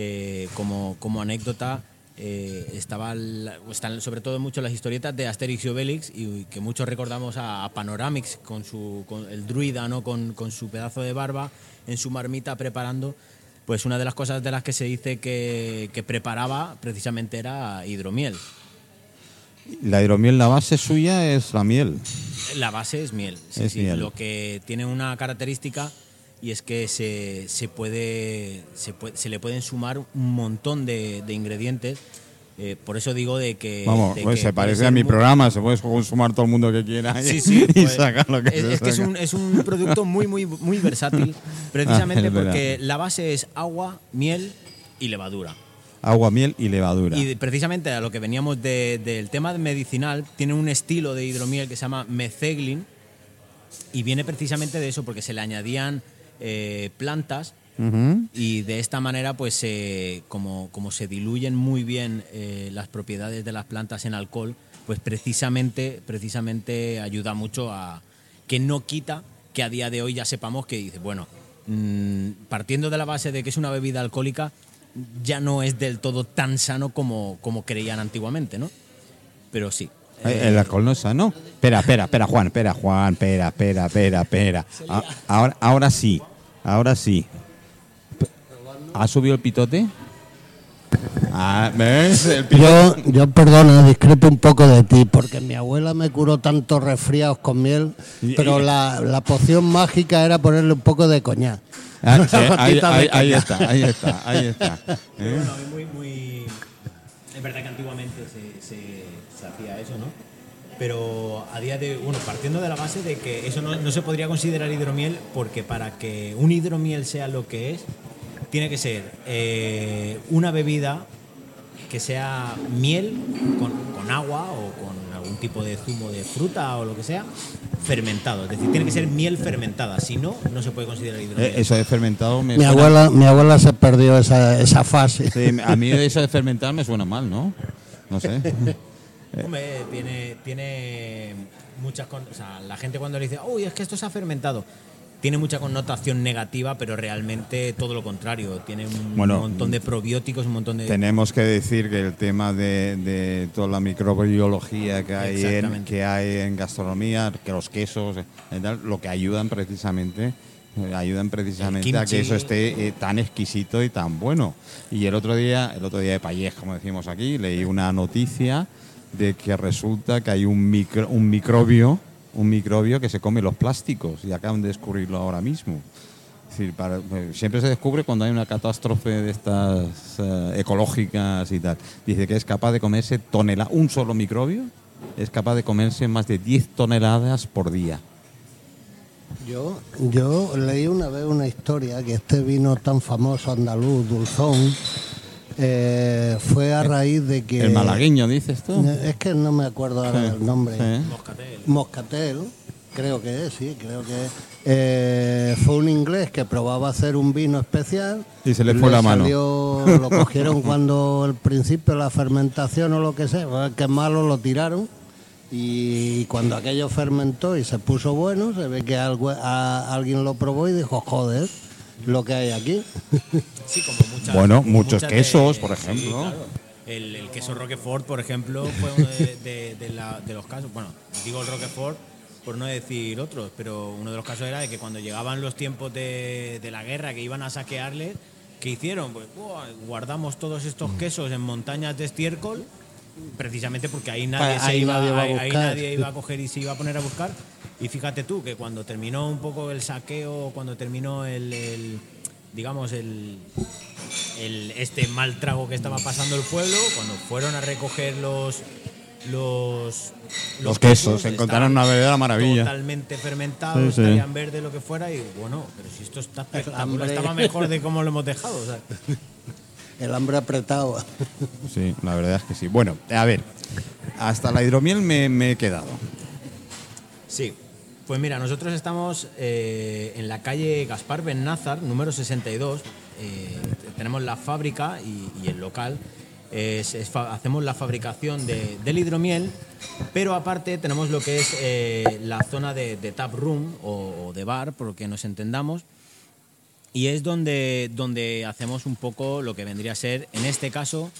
eh, como, como anécdota, eh, estaba la- están sobre todo mucho las historietas de Asterix y Obelix y que muchos recordamos a, a Panoramix con su con el druida no con, con su pedazo de barba en su marmita preparando pues una de las cosas de las que se dice que, que preparaba precisamente era hidromiel La hidromiel, la base suya es la miel. la base es miel, sí, Es sí. miel. lo que tiene una característica y es que se, se puede, se puede se le pueden sumar un montón de, de ingredientes Eh, por eso digo de que Vamos, de pues que se parece a mi muy- programa, se puede consumar todo el mundo que quiera Sí, sí, y pues, sacar lo que es, se es que es un, es un producto muy, muy, muy versátil, precisamente Ah, verdad. porque la base es agua, miel y levadura. Agua, miel y levadura. Y precisamente a lo que veníamos de- del tema medicinal, tiene un estilo de hidromiel que se llama mezeglin y viene precisamente de eso, porque se le añadían eh, plantas y de esta manera, pues eh, como, como se diluyen muy bien eh, las propiedades de las plantas en alcohol, pues precisamente, precisamente ayuda mucho a que no quita que a día de hoy ya sepamos que dice, bueno, mm, partiendo de la base de que es una bebida alcohólica, ya no es del todo tan sano como, como creían antiguamente, ¿no? Pero sí. Eh, El alcohol no es sano. Espera, espera, espera, Juan, espera, Juan, espera, espera, espera, espera. Ahora, ahora sí, ahora sí. ¿Ha subido el pitote? Ah, ¿ves? El pitote. Yo, yo, perdona, discrepo un poco de ti, porque mi abuela me curó tantos resfriados con miel, pero la, la poción mágica era ponerle un poco de coñac. Ah, sí, ahí, está, ahí está, ahí está. ¿eh? Bueno, es muy, muy. Es verdad que antiguamente se, se- se hacía eso, ¿no? Pero a día de. Bueno, partiendo de la base de que eso no, no se podría considerar hidromiel, porque para que un hidromiel sea lo que es, tiene que ser eh, una bebida que sea miel con, con agua o con algún tipo de zumo de fruta o lo que sea, fermentado. Es decir, tiene que ser miel fermentada. Si no, no se puede considerar hidromiel. Eh, Eso de fermentado me Mi suena- abuela, mi abuela se perdió esa, esa fase. Sí, a mí eso de fermentar me suena mal, ¿no? No sé. Hombre, tiene, tiene muchas con- o sea, la gente cuando le dice, uy, es que esto se ha fermentado, tiene mucha connotación negativa, pero realmente todo lo contrario. Tiene un Bueno, montón de probióticos, un montón de. Tenemos que decir que el tema de, de toda la microbiología que hay, en, que hay en gastronomía, que los quesos, tal, lo que ayudan precisamente eh, ayudan precisamente a que eso esté eh, tan exquisito y tan bueno. Y el otro día, el otro día de Payés, como decimos aquí, leí una noticia de que resulta que hay un micro- un microbio, un microbio que se come los plásticos y acaban de descubrirlo ahora mismo. Para- eh, siempre se descubre cuando hay una catástrofe de estas eh, ecológicas y tal. Dice que es capaz de comerse toneladas, un solo microbio es capaz de comerse más de 10 toneladas por día. Yo, yo leí una vez una historia que este vino tan famoso andaluz, Dulzón, eh, fue a raíz de que... El malagueño, dices tú. Es que no me acuerdo ahora Sí, el nombre. sí. Moscatel. Moscatel, creo que es, sí, creo que es. Eh, fue un inglés que probaba hacer un vino especial. Y se le fue la mano. lo cogieron cuando al principio la fermentación o lo que sea, que malo lo tiraron. Y cuando aquello fermentó y se puso bueno, se ve que algo- a- alguien lo probó y dijo, joder, lo que hay aquí. Sí, como muchas. Bueno, como muchos muchas quesos, por ejemplo. Sí, claro. El, el queso Roquefort, por ejemplo, fue uno de, de- de la- de los casos. Bueno, digo el Roquefort por no decir otros, pero uno de los casos era de que cuando llegaban los tiempos de, de la guerra que iban a saquearles, ¿qué hicieron? Pues "Buah, guardamos todos estos quesos en montañas de estiércol, precisamente porque ahí nadie, Ah, se ahí iba, nadie a ahí- ahí buscar. nadie iba a coger y se iba a poner a buscar. Y fíjate tú que cuando terminó un poco el saqueo, cuando terminó el, el- digamos, el, el- este mal trago que estaba pasando el pueblo, cuando fueron a recoger los los, Los quesos, encontraron estaban una verdadera maravilla. Totalmente fermentados, Sí, sí. estarían verde, lo que fuera, y bueno, pero si esto está espectacular, estaba mejor de cómo lo hemos dejado. o sea. El hambre apretado. Sí, la verdad es que sí. Bueno, a ver, hasta la hidromiel me, me he quedado. Sí, pues mira, nosotros estamos eh, en la calle Gaspar Bennázar, número 62. Eh, tenemos la fábrica y, y el local. Es- es fa- hacemos la fabricación de- del hidromiel, pero aparte tenemos lo que es eh, la zona de, de tap room o, o de bar, por lo que nos entendamos. Y es donde, donde hacemos un poco lo que vendría a ser, en este caso,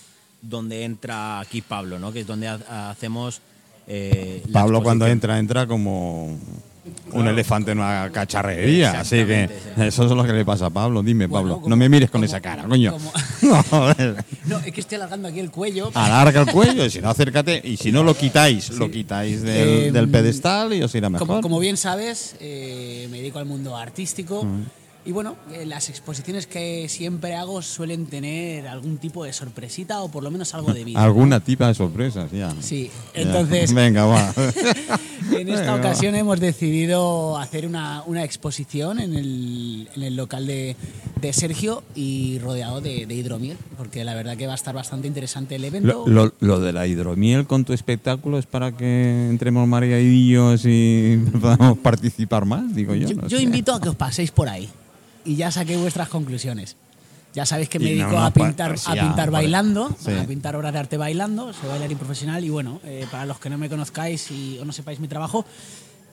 donde entra aquí Pablo, ¿no? Que es donde ha- hacemos. eh, Pablo cuando entra, entra como un elefante en una cacharrería. Así que eso es lo que le pasa a Pablo. Dime, Bueno, Pablo, como- no me mires con como- esa cara, coño. No, es que estoy alargando aquí el cuello. Alarga el cuello, y si no, acércate. Y si no, lo quitáis, lo quitáis del, Eh, del pedestal y os irá mejor. Como, como bien sabes, eh, me dedico al mundo artístico. Y bueno, eh, las exposiciones que siempre hago suelen tener algún tipo de sorpresita o por lo menos algo de vida. Alguna tipa de sorpresas, ya. Sí, Ya. entonces Venga, va. en esta ocasión hemos decidido hacer una, una exposición en el, en el local de, de Sergio y rodeado de, de hidromiel, porque la verdad que va a estar bastante interesante el evento. Lo, lo- lo de la hidromiel con tu espectáculo es para que entremos María y yo y podamos participar más, digo yo. Yo, no yo invito a que os paséis por ahí y ya saqué vuestras conclusiones. Ya sabéis que me no, dedico no, a pintar, pues a pintar bailando, sí. a pintar obras de arte bailando, soy bailarín profesional y bueno, eh, para los que no me conozcáis y, o no sepáis mi trabajo,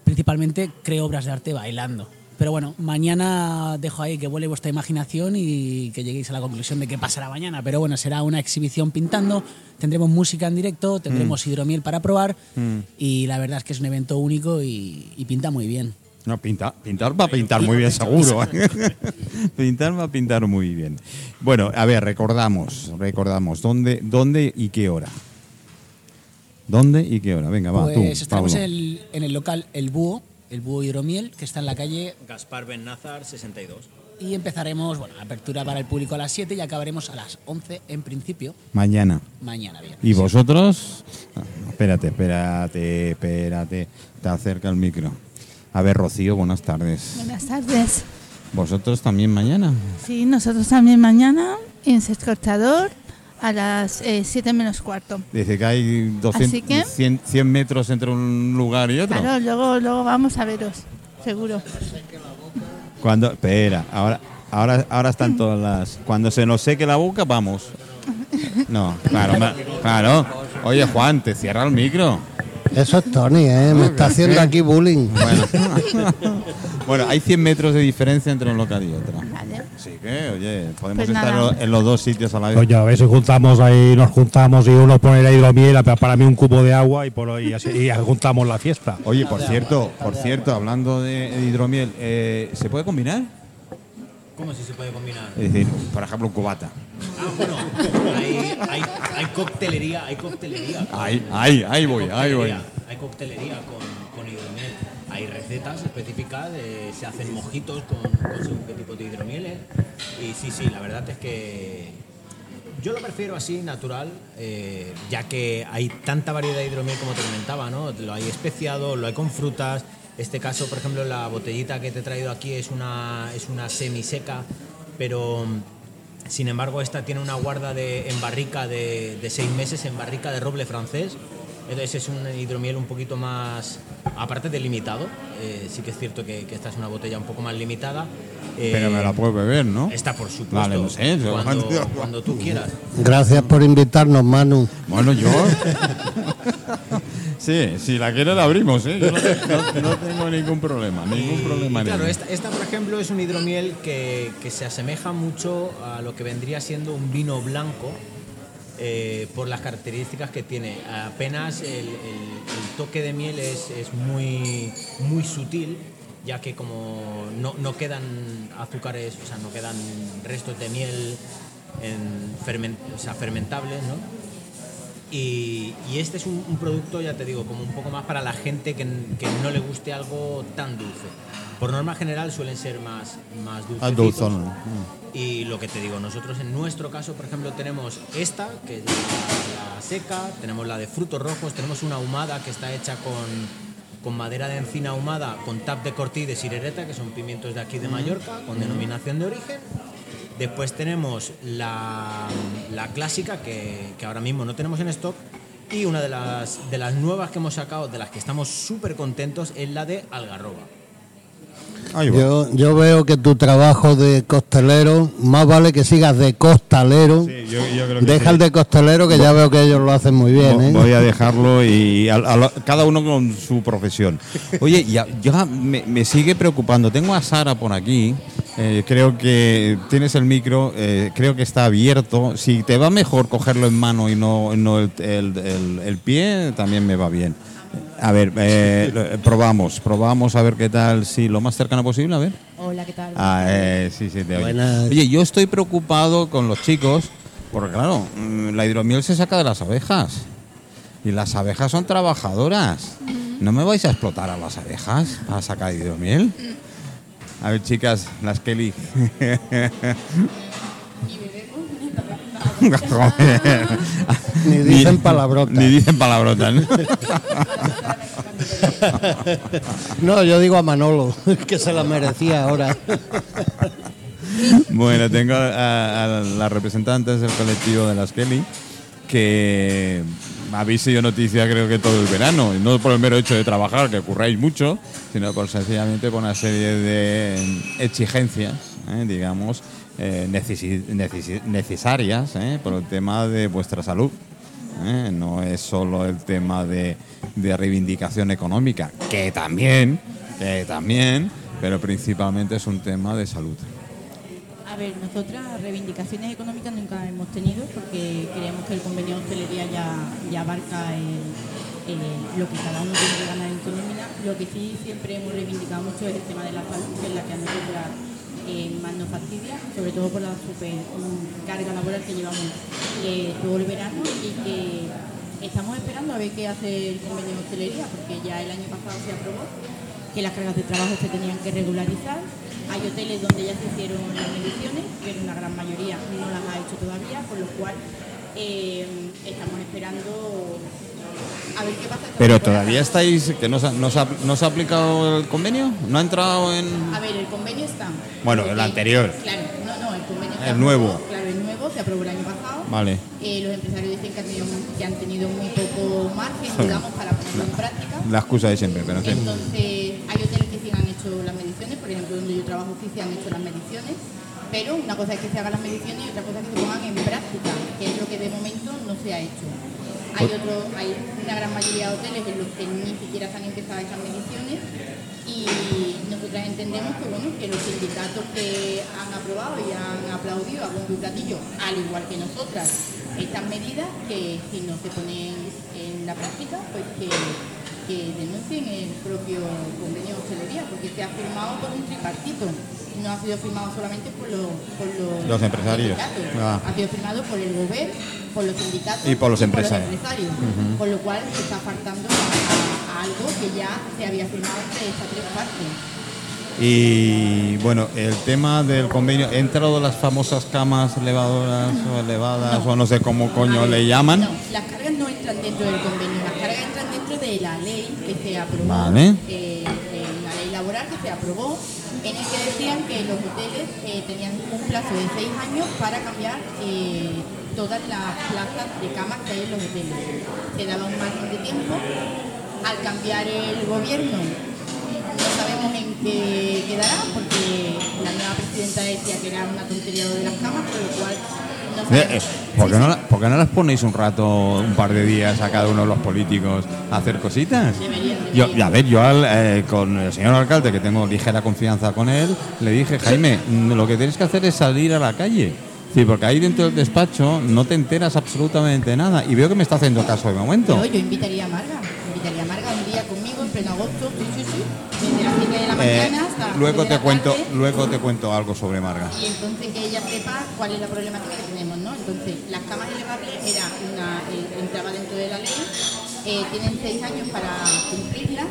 principalmente creo obras de arte bailando. Pero bueno, mañana dejo ahí que vuele vuestra imaginación y que lleguéis a la conclusión de qué pasará mañana. Pero bueno, será una exhibición pintando, tendremos música en directo, tendremos hidromiel para probar y la verdad es que es un evento único y, y pinta muy bien. No, pinta, pintar va a pintar muy bien, seguro. pintar va a pintar muy bien. Bueno, a ver, recordamos, recordamos, ¿dónde, dónde y qué hora? ¿Dónde y qué hora? Venga, va, tú, Pues estaremos Pablo. en el, en el local El Búho, el Búho Hidromiel, que está en la calle Gaspar Bennázar, 62. y empezaremos, bueno, apertura para el público a las 7 y acabaremos a las 11 en principio, Mañana. mañana viernes. ¿Y vosotros? Ah, espérate, espérate, espérate. Te acerca el micro. A ver, Rocío, buenas tardes. Buenas tardes. ¿Vosotros también mañana? Sí, nosotros también mañana en Sescortador a las 7 menos cuarto. Dice que hay 200, Así que- 100, 100 metros entre un lugar y otro. Claro, luego, luego vamos a veros, seguro. Cuando, espera, ahora, ahora, ahora están todas las. Cuando se nos seque la boca, vamos. No, claro, claro. Oye, Juan, te cierra el micro. Eso es Tony, ¿eh? Me está haciendo aquí bullying. Bueno. bueno, hay 100 metros de diferencia entre un local y otro. Así que, oye, podemos Pues estar en nada. lo- en los dos sitios a la vez. Coño, a ver si juntamos ahí, nos juntamos y uno pone la hidromiel, pa- para mí un cubo de agua y, por, y, así, y juntamos la fiesta. Oye, por cierto, por cierto, hablando de hidromiel, eh, ¿se puede combinar? ¿Cómo si se puede combinar? Es decir, por ejemplo, un cubata. Ah, bueno, hay, hay, hay coctelería, hay coctelería. con- Ahí, ahí, ahí voy, ahí voy. Hay coctelería con, con hidromiel. Hay recetas específicas, eh, se hacen mojitos con, con según qué tipo de hidromieles. Y sí, sí, la verdad es que yo lo prefiero así, natural, eh, ya que hay tanta variedad de hidromiel como te comentaba, ¿no? Lo hay especiado, lo hay con frutas. Este caso, por ejemplo, la botellita que te he traído aquí es una, es una semiseca, pero sin embargo esta tiene una guarda de, en barrica de, de seis meses, en barrica de roble francés. Entonces es un hidromiel un poquito más, aparte de limitado, eh, sí que es cierto que, que esta es una botella un poco más limitada. eh, Pero me la puedo beber, ¿no? Está por supuesto. Vale, no sé, Cuando, cuando tú quieras. Gracias por invitarnos, Manu. Bueno, yo. sí, si la quiero la abrimos, ¿eh? Yo no, no- no tengo ningún problema, ningún Y, problema. claro, esta, esta, por ejemplo, es un hidromiel que, que se asemeja mucho a lo que vendría siendo un vino blanco eh, por las características que tiene. Apenas el, el- el toque de miel es, es muy, muy sutil, ya que como no, no quedan azúcares, o sea, no quedan restos de miel en fermen- o sea, fermentables, ¿no? Y, y este es un, un producto, ya te digo, como un poco más para la gente que, que no le guste algo tan dulce. Por norma general suelen ser más, más dulcecitos. dulzón. Y lo que te digo, nosotros en nuestro caso, por ejemplo, tenemos esta, que es la, la seca, tenemos la de frutos rojos, tenemos una ahumada que está hecha con, con madera de encina ahumada, con tap de cortí de sirereta, que son pimientos de aquí de Mallorca, con denominación de origen. Después tenemos la, la clásica, que, que ahora mismo no tenemos en stock. Y una de las, de las nuevas que hemos sacado, de las que estamos súper contentos, es la de algarroba. Yo, yo veo que tu trabajo de costelero, más vale que sigas de costalero. Sí, yo- yo creo que Deja sí. el de costelero, que ya veo que ellos lo hacen muy bien. ¿eh? Voy a dejarlo y a- a lo- cada uno con su profesión. Oye, ya, ya me, me sigue preocupando. Tengo a Sara por aquí Eh, creo que tienes el micro, eh, creo que está abierto. Si te va mejor cogerlo en mano y no, no el, el- el- el pie, también me va bien. A ver, eh, lo- probamos, probamos a ver qué tal, si lo más cercano posible, a ver. Hola, ¿qué tal? Ah, eh, sí, sí, te oye. Buenas. Oye, yo estoy preocupado con los chicos, porque claro, mm, la hidromiel se saca de las abejas. Y las abejas son trabajadoras. ¿No me vais a explotar a las abejas para sacar hidromiel? A ver, chicas, las Kelly. Ni dicen palabrotas. Ni dicen palabrotas. ¿no? No, yo digo a Manolo, que se la merecía ahora. Bueno, tengo a, a las representantes del colectivo de las Kelly que habéis sido noticia creo que todo el verano, y no por el mero hecho de trabajar, que curráis mucho, sino por sencillamente por una serie de exigencias, ¿eh? digamos, eh, necesarias ¿eh? por el tema de vuestra salud. ¿eh? No es solo el tema de, reivindicación económica, que también, que también, pero principalmente es un tema de salud. A ver, nosotras reivindicaciones económicas nunca hemos tenido porque creemos que el convenio de hostelería ya, ya abarca el- lo que cada uno tiene que ganar en su. Lo que sí siempre hemos reivindicado mucho es el tema de la salud, que es la que a nosotras eh, más nos fastidia, sobre todo por la super carga laboral que llevamos eh, todo el verano y que estamos esperando a ver qué hace el convenio de hostelería, porque ya el año pasado se aprobó que las cargas de trabajo se tenían que regularizar. Hay hoteles donde ya se hicieron las mediciones, pero una gran mayoría no las ha hecho todavía, con lo cual eh, estamos esperando Pero todavía estáis, que no se, ha- no se ha, no se ha aplicado el convenio, no ha entrado en... A ver, el convenio está. Bueno, el anterior. Claro, no, no, el convenio El está nuevo. aprobado, Claro, el nuevo se aprobó el año pasado. Vale. Eh, los empresarios dicen que han, tenido, que han tenido muy poco margen, digamos, para ponerlo en práctica. La excusa de siempre, pero. Entonces, hay hoteles que sí han hecho las mediciones, por ejemplo, donde yo trabajo sí se han hecho las mediciones, pero una cosa es que se hagan las mediciones y otra cosa es que se pongan en práctica, que es lo que de momento no se ha hecho. Hay, otro, hay una gran mayoría de hoteles en los que ni siquiera se han empezado esas mediciones y nosotras entendemos que, bueno, que los sindicatos que han aprobado y han aplaudido a bombo y platillo, al igual que nosotras, estas medidas que si no se ponen en la práctica, pues que, que denuncien el propio convenio de hostelería, porque se ha firmado por un tripartito. No ha sido firmado solamente por los, por los, Los empresarios. Ah. ha sido firmado por el gobierno, por los sindicatos Y por los empresarios. empresarios. Con lo cual se está faltando a, a algo que ya se había firmado entre estas tres partes. Y bueno, el tema del convenio, ¿he entrado las famosas camas elevadoras o elevadas o no sé cómo coño ver, le llaman? No, las cargas no entran dentro del convenio, las entran dentro de la ley que se aprobó, Vale. eh, eh, una ley laboral que se aprobó, en el que decían que los hoteles eh, tenían un plazo de seis años para cambiar todas las plazas de camas que hay en los hoteles. Se daba un margen de tiempo. Al cambiar el gobierno, no sabemos en qué quedará, porque la nueva presidenta decía que era una tontería lo de las camas, por lo cual Eh, eh, ¿por, qué no, la- por qué no las ponéis un rato, un par de días a cada uno de los políticos a hacer cositas? Deberían, Yo, deberían. y a ver, yo al, eh, con el señor alcalde, que tengo ligera confianza con él, le dije, Jaime, mm, lo que tienes que hacer es salir a la calle. Sí, porque ahí dentro del despacho no te enteras absolutamente nada. Y veo que me está haciendo caso de momento. Yo, yo invitaría a Marga, invitaría a Marga un día conmigo en agosto, sí, sí, sí, desde las 7 de la Eh, mañana hasta las luego te la cuento, tarde, luego te cuento algo sobre Marga. y entonces que ella sepa cuál es la problemática que tenemos, ¿no? Entonces, las camas elevables era una, eh, entraba dentro de la ley, eh, tienen seis años para cumplirla,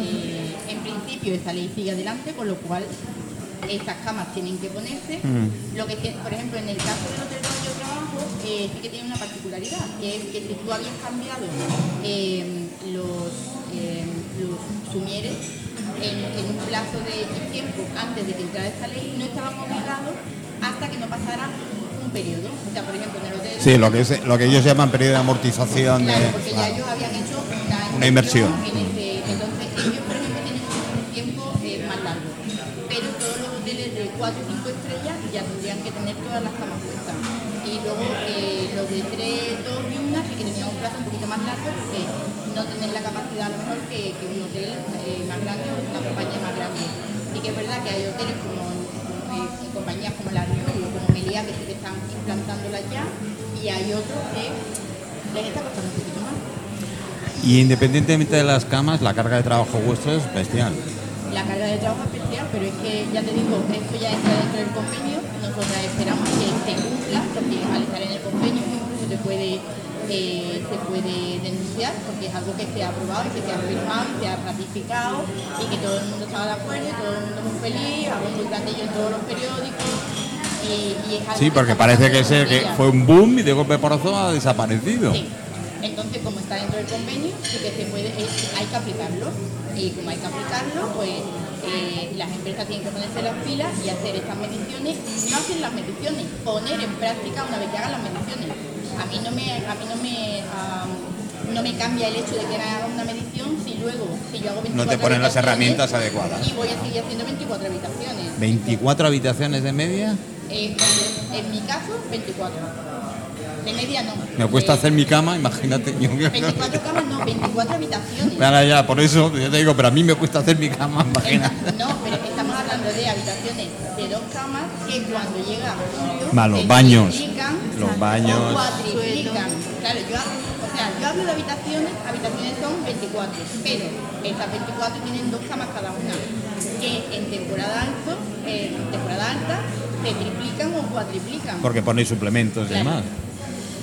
eh, en principio esa ley sigue adelante, con lo cual estas camas tienen que ponerse. Lo que por ejemplo, en el caso del hotel donde yo trabajo, eh, sí que tiene una particularidad, que es que si tú habías cambiado eh, los, eh, los sumieres en, en un plazo de X tiempo antes de que entrara esta ley, no estaban obligados hasta que no pasara un periodo. O sea, por ejemplo, en el hotel... Sí, lo que, es, lo que ellos llaman periodo de amortización. de- Claro, porque ya Claro. ellos habían hecho Una inversión. en ese- hoteles de 4 o 5 estrellas ya tendrían que tener todas las camas puestas. Y luego eh, los de 3, 2 y 1 sí que tenían un plazo un poquito más largo porque no tienen la capacidad a lo mejor que, que un hotel eh, más grande o una compañía más grande. Y que es verdad que hay hoteles como, como, eh, compañías como la Río o como Melía que sí que están implantándolas ya y hay otros que les está costando un poquito más. Y independientemente de las camas, la carga de trabajo vuestro es bestial. La carga de trabajo es pero es que ya te digo, esto ya entra dentro del convenio, nosotros esperamos que se cumpla, porque al estar en el convenio incluso se puede, eh, se puede denunciar, porque es algo que se ha aprobado y que se ha firmado se ha ratificado y que todo el mundo estaba de acuerdo y todo el mundo muy feliz, hago un cartello en todos los periódicos. Y, y es algo Sí, porque está parece que, fue un boom y de golpe porozo ha desaparecido. Sí. Entonces, como está dentro del convenio, sí que se puede, es- hay que aplicarlo. Y como hay que aplicarlo, pues eh, las empresas tienen que ponerse las pilas y hacer estas mediciones, no hacer las mediciones, poner en práctica una vez que hagan las mediciones. A mí no me, a mí no me, no me cambia el hecho de que haga una medición si luego, si yo hago 24 No te ponen las herramientas adecuadas. Y voy a seguir haciendo 24 habitaciones. 24 habitaciones de media. Eh, en mi caso, 24. De media no. Me cuesta Eh, hacer mi cama, imagínate. yo que- 24 camas, no, 24 habitaciones. Ahora ya, por eso yo te digo, pero a mí me cuesta hacer mi cama, imagínate. No, pero estamos hablando de habitaciones de dos camas que cuando llega julio Más los baños. Los baños. o cuatriplican. Claro, yo, o sea, yo hablo de habitaciones, habitaciones son 24, pero estas 24 tienen dos camas cada una, que en temporada alto, eh, en temporada alta, se triplican o cuatriplican. Porque ponéis suplementos y Claro. demás.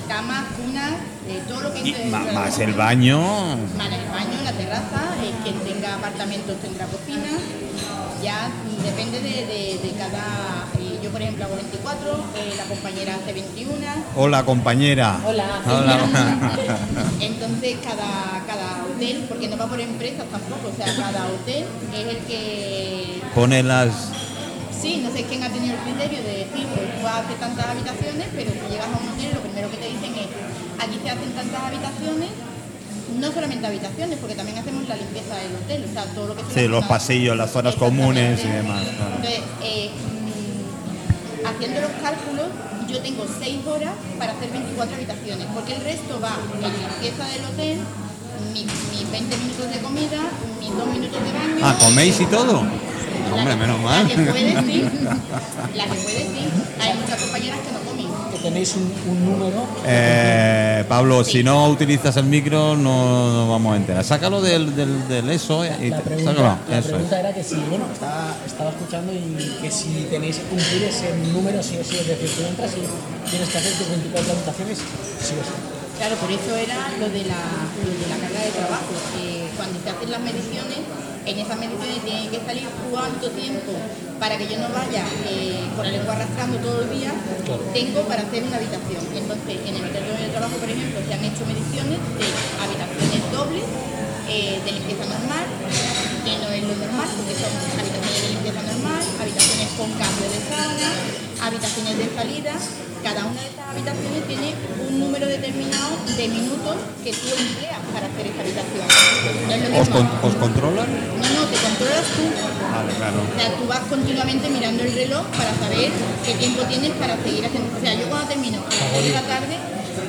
Camas, cunas, eh, todo lo que Y más casa. el baño. Más el baño, la terraza, eh, quien tenga apartamentos tendrá cocina. Ya mm, depende de, de- de cada. eh, yo, por ejemplo, hago 24, eh, la compañera hace 21. Hola, compañera. Hola. Hola. Entonces, cada, cada hotel, porque no va por empresas tampoco, o sea, cada hotel es el que. Pone las. Sí, no sé quién ha tenido el criterio de decir, pues tú haces tantas habitaciones, pero si llegas a un hotel, lo primero que te dicen es, aquí se hacen tantas habitaciones, no solamente habitaciones, porque también hacemos la limpieza del hotel, o sea, todo lo que Sí, los zonas- pasillos, las zonas comunes y demás. claro. Entonces, eh, mm, haciendo los cálculos, yo tengo 6 horas para hacer 24 habitaciones, porque el resto va en limpieza del hotel, mi- mis 20 minutos de comida, mis 2 minutos de baño. Ah, ¿coméis y todo? La Hombre, que- menos mal. La que puede, sí. La que puede, sí. Hay muchas compañeras que no comen. Que tenéis un, un número. Eh, Pablo, si no utilizas el micro no nos vamos a enterar. Sácalo del, del, del eso eh, y La pregunta, sácalo. la Eso pregunta es. era que si, bueno, estaba, estaba escuchando y que si tenéis que cumplir ese número sí o sí, es decir, tú entras y tienes que hacer tus 24 habitaciones sí o sí. Claro, por eso era lo de la, lo de la carga de trabajo. cuando se hacen las mediciones, en esas mediciones tiene que salir cuánto tiempo para que yo no vaya eh, con la lengua arrastrando todo el día, tengo para hacer una habitación. Entonces, en el donde yo trabajo, por ejemplo, se han hecho mediciones de habitaciones dobles, eh, de limpieza normal, que no es lo normal, porque son habitaciones de limpieza normal, habitaciones con cambio de sábana, habitaciones de salida. Cada una de estas habitaciones tiene un número determinado de minutos que tú empleas para hacer esa habitación. No es lo ¿Os, con- os controlan? No, no, te controlas tú. Vale, claro. O sea, tú vas continuamente mirando el reloj para saber qué tiempo tienes para seguir haciendo. O sea, yo cuando termino a las 6 de la tarde,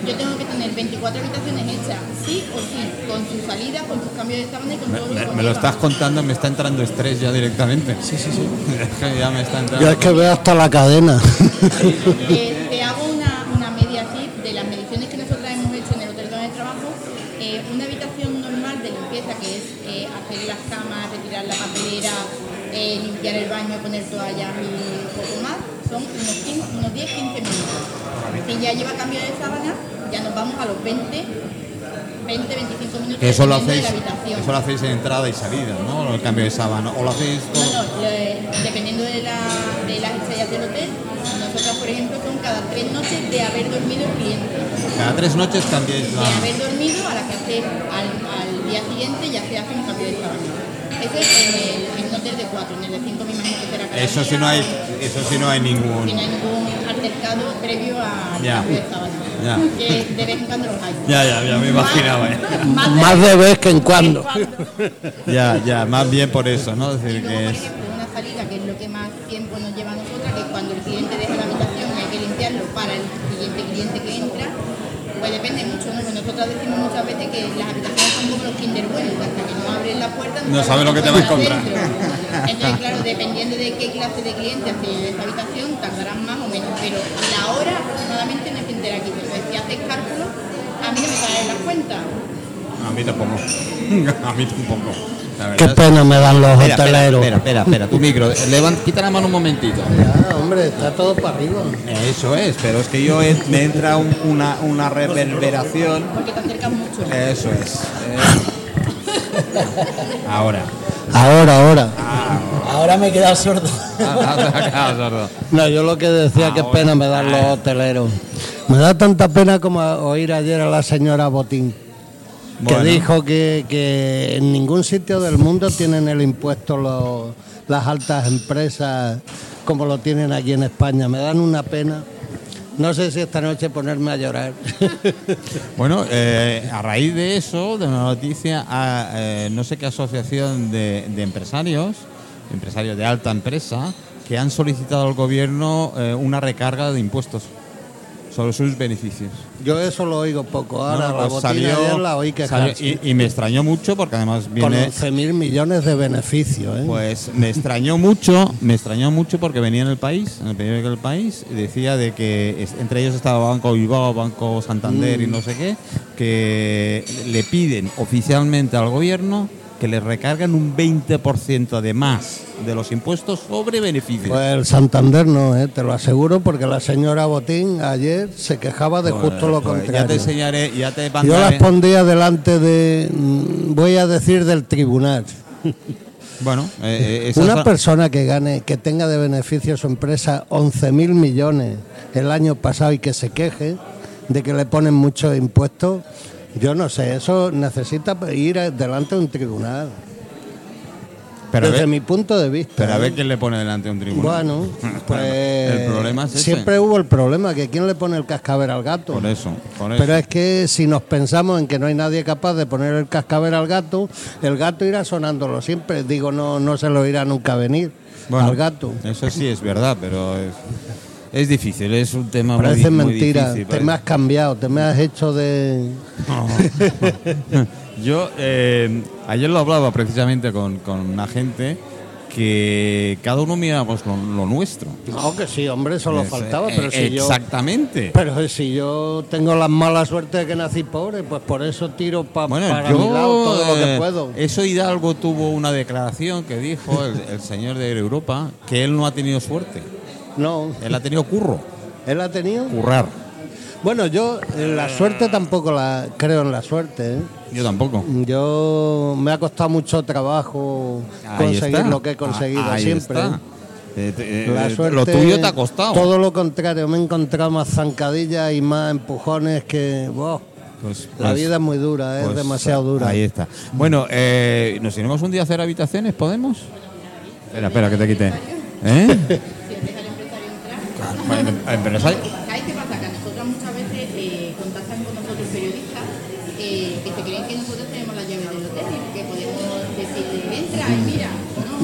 yo tengo que tener 24 habitaciones hechas, sí o sí, con su salida, con sus cambios de sábana y con Me, todo lo me- que me lo estás contando, me está entrando estrés ya directamente. Sí, sí, sí. ya me está entrando. Yo es que veo hasta la cadena. Eh, limpiar el baño, poner toallas y poco más, son unos, 15 unos 10-15 minutos. Si ya lleva cambio de sábana, ya nos vamos a los 20, 20, 25 minutos eso lo hacéis, de la habitación. eso lo hacéis en entrada y salida, ¿no? El cambio de sábana. O lo hacéis todo. No, no, le- dependiendo de, la, de las estrellas del hotel, nosotras, por ejemplo, son cada tres noches de haber dormido el cliente. Cada tres noches cambiáis De haber dormido a la que hacer al, al día siguiente ya se hace un cambio de sábana. Ese es en el, en un hotel de cuatro, en el de cinco me imagino que será cada Eso día, sí no hay, eso sí no hay ningún. Si no hay ningún altercado previo al Ya. de sábana. Ya. Que de vez en cuando los hay. Ya, ya, ya me imaginaba. ¿eh? Más, Más de vez que en cuando. Ya, ya, más bien por eso, ¿no? Es Y decir, luego, que por es. ejemplo, una salida, que es lo que más tiempo nos lleva a nosotras, que es cuando el cliente deja la habitación y hay que limpiarlo para el siguiente cliente que entra, Pues depende mucho, ¿no? Nosotros decimos muchas veces que las habitaciones son como los kinder buenos, que hasta que no abres la puerta No sabes lo que te va a encontrar. Entonces, claro, dependiendo de qué clase de cliente hace esa habitación, tardarán más o menos, pero la hora aproximadamente no hay que aquí. Pero si haces cálculos, a mí no me salen las cuentas. A mí tampoco. A mí tampoco. Qué pena me dan los Espera, hoteleros. espera, espera, espera, tu micro. Levanta, quita la mano un momentito. Ya, hombre, está todo para arriba. Eso es, pero es que yo he- me entra un- una, una reverberación. Porque te acercas mucho. Eso es. eh. Ahora. Ahora, ahora. Ahora me he quedado sordo. Ah, sordo. No, yo lo que decía, qué pena me dan los hoteleros. Me da tanta pena como oír ayer a la señora Botín, que Bueno. dijo que, que en ningún sitio del mundo tienen el impuesto los- las altas empresas como lo tienen aquí en España. Me dan una pena. No sé si esta noche ponerme a llorar. Bueno, eh, a raíz de eso, de una noticia, a, eh, no sé qué asociación de, de empresarios, empresarios de alta empresa, que han solicitado al gobierno eh, una recarga de impuestos sobre sus beneficios. Yo eso lo oigo poco. Ahora No, la pues ayer la oí salió- quejarse. y, y me extrañó mucho porque además Con viene... 11.000 millones de beneficios. ¿eh? Pues me extrañó mucho, me extrañó mucho porque venía en el país, en el periódico del país, y decía de que entre ellos estaba Banco Bilbao, Banco Santander y Mm. no sé qué, que le piden oficialmente al gobierno que le recargan un 20% de más de los impuestos sobre beneficios. Pues el Santander no, ¿eh? te lo aseguro, porque la señora Botín ayer se quejaba de Pues- justo lo pues contrario. Ya te enseñaré, ya te Yo mandaré- las pondría delante de, mm, voy a decir, del tribunal. Bueno, eh, eh, Una son- persona que gane, que tenga de beneficio su empresa 11.000 millones el año pasado y que se queje de que le ponen muchos impuestos, yo no sé, eso necesita ir delante de un tribunal. pero desde mi punto de vista. pero a ¿eh? ver quién le pone delante a un tribunal. Bueno, pues el problema es ese. siempre hubo el problema que quién le pone el cascabel al gato. Por eso, por eso. Pero es que si nos pensamos en que no hay nadie capaz de poner el cascabel al gato, el gato irá sonándolo siempre. Digo, no, no se lo irá nunca venir Bueno, al gato. Eso sí es verdad, pero es, es difícil, es un tema muy, Parece muy mentira. difícil. te me has cambiado, te me has hecho de. Yo eh, ayer lo hablaba precisamente con, con una gente que cada uno miramos lo, lo nuestro. No, que sí, hombre, solo Es, faltaba. eh, Pero si yo. Exactamente. Pero si yo tengo la mala suerte de que nací pobre, pues por eso tiro pa- Bueno, para yo, mi lado todo lo que eh, puedo. Eso Hidalgo tuvo una declaración que dijo el, el señor de Europa que él no ha tenido suerte, No, él ha tenido curro, él ha tenido. currar. Bueno, yo en la suerte tampoco la creo en la suerte. ¿eh? Yo tampoco. Yo me ha costado mucho trabajo Ahí conseguir está. lo que he conseguido Ah, ahí siempre. está. Eh, eh, La eh, suerte, lo tuyo te ha costado. Todo lo contrario, me he encontrado más zancadillas y más empujones que. wow, Pues- la pues- vida es muy dura, es pues, demasiado dura. Ahí está. Bueno, eh, ¿nos iremos un día a hacer habitaciones? ¿Podemos? Espera, espera, que te quite. ¿Eh? Si empieza el empresario a entrar. Bueno, empresario- ¿Sabes qué pasa? Que a nosotros muchas veces eh, contactan con nosotros periodistas eh, que se creen que nosotros tenemos la llave del hotel y que podemos decirle, entra y mira. No,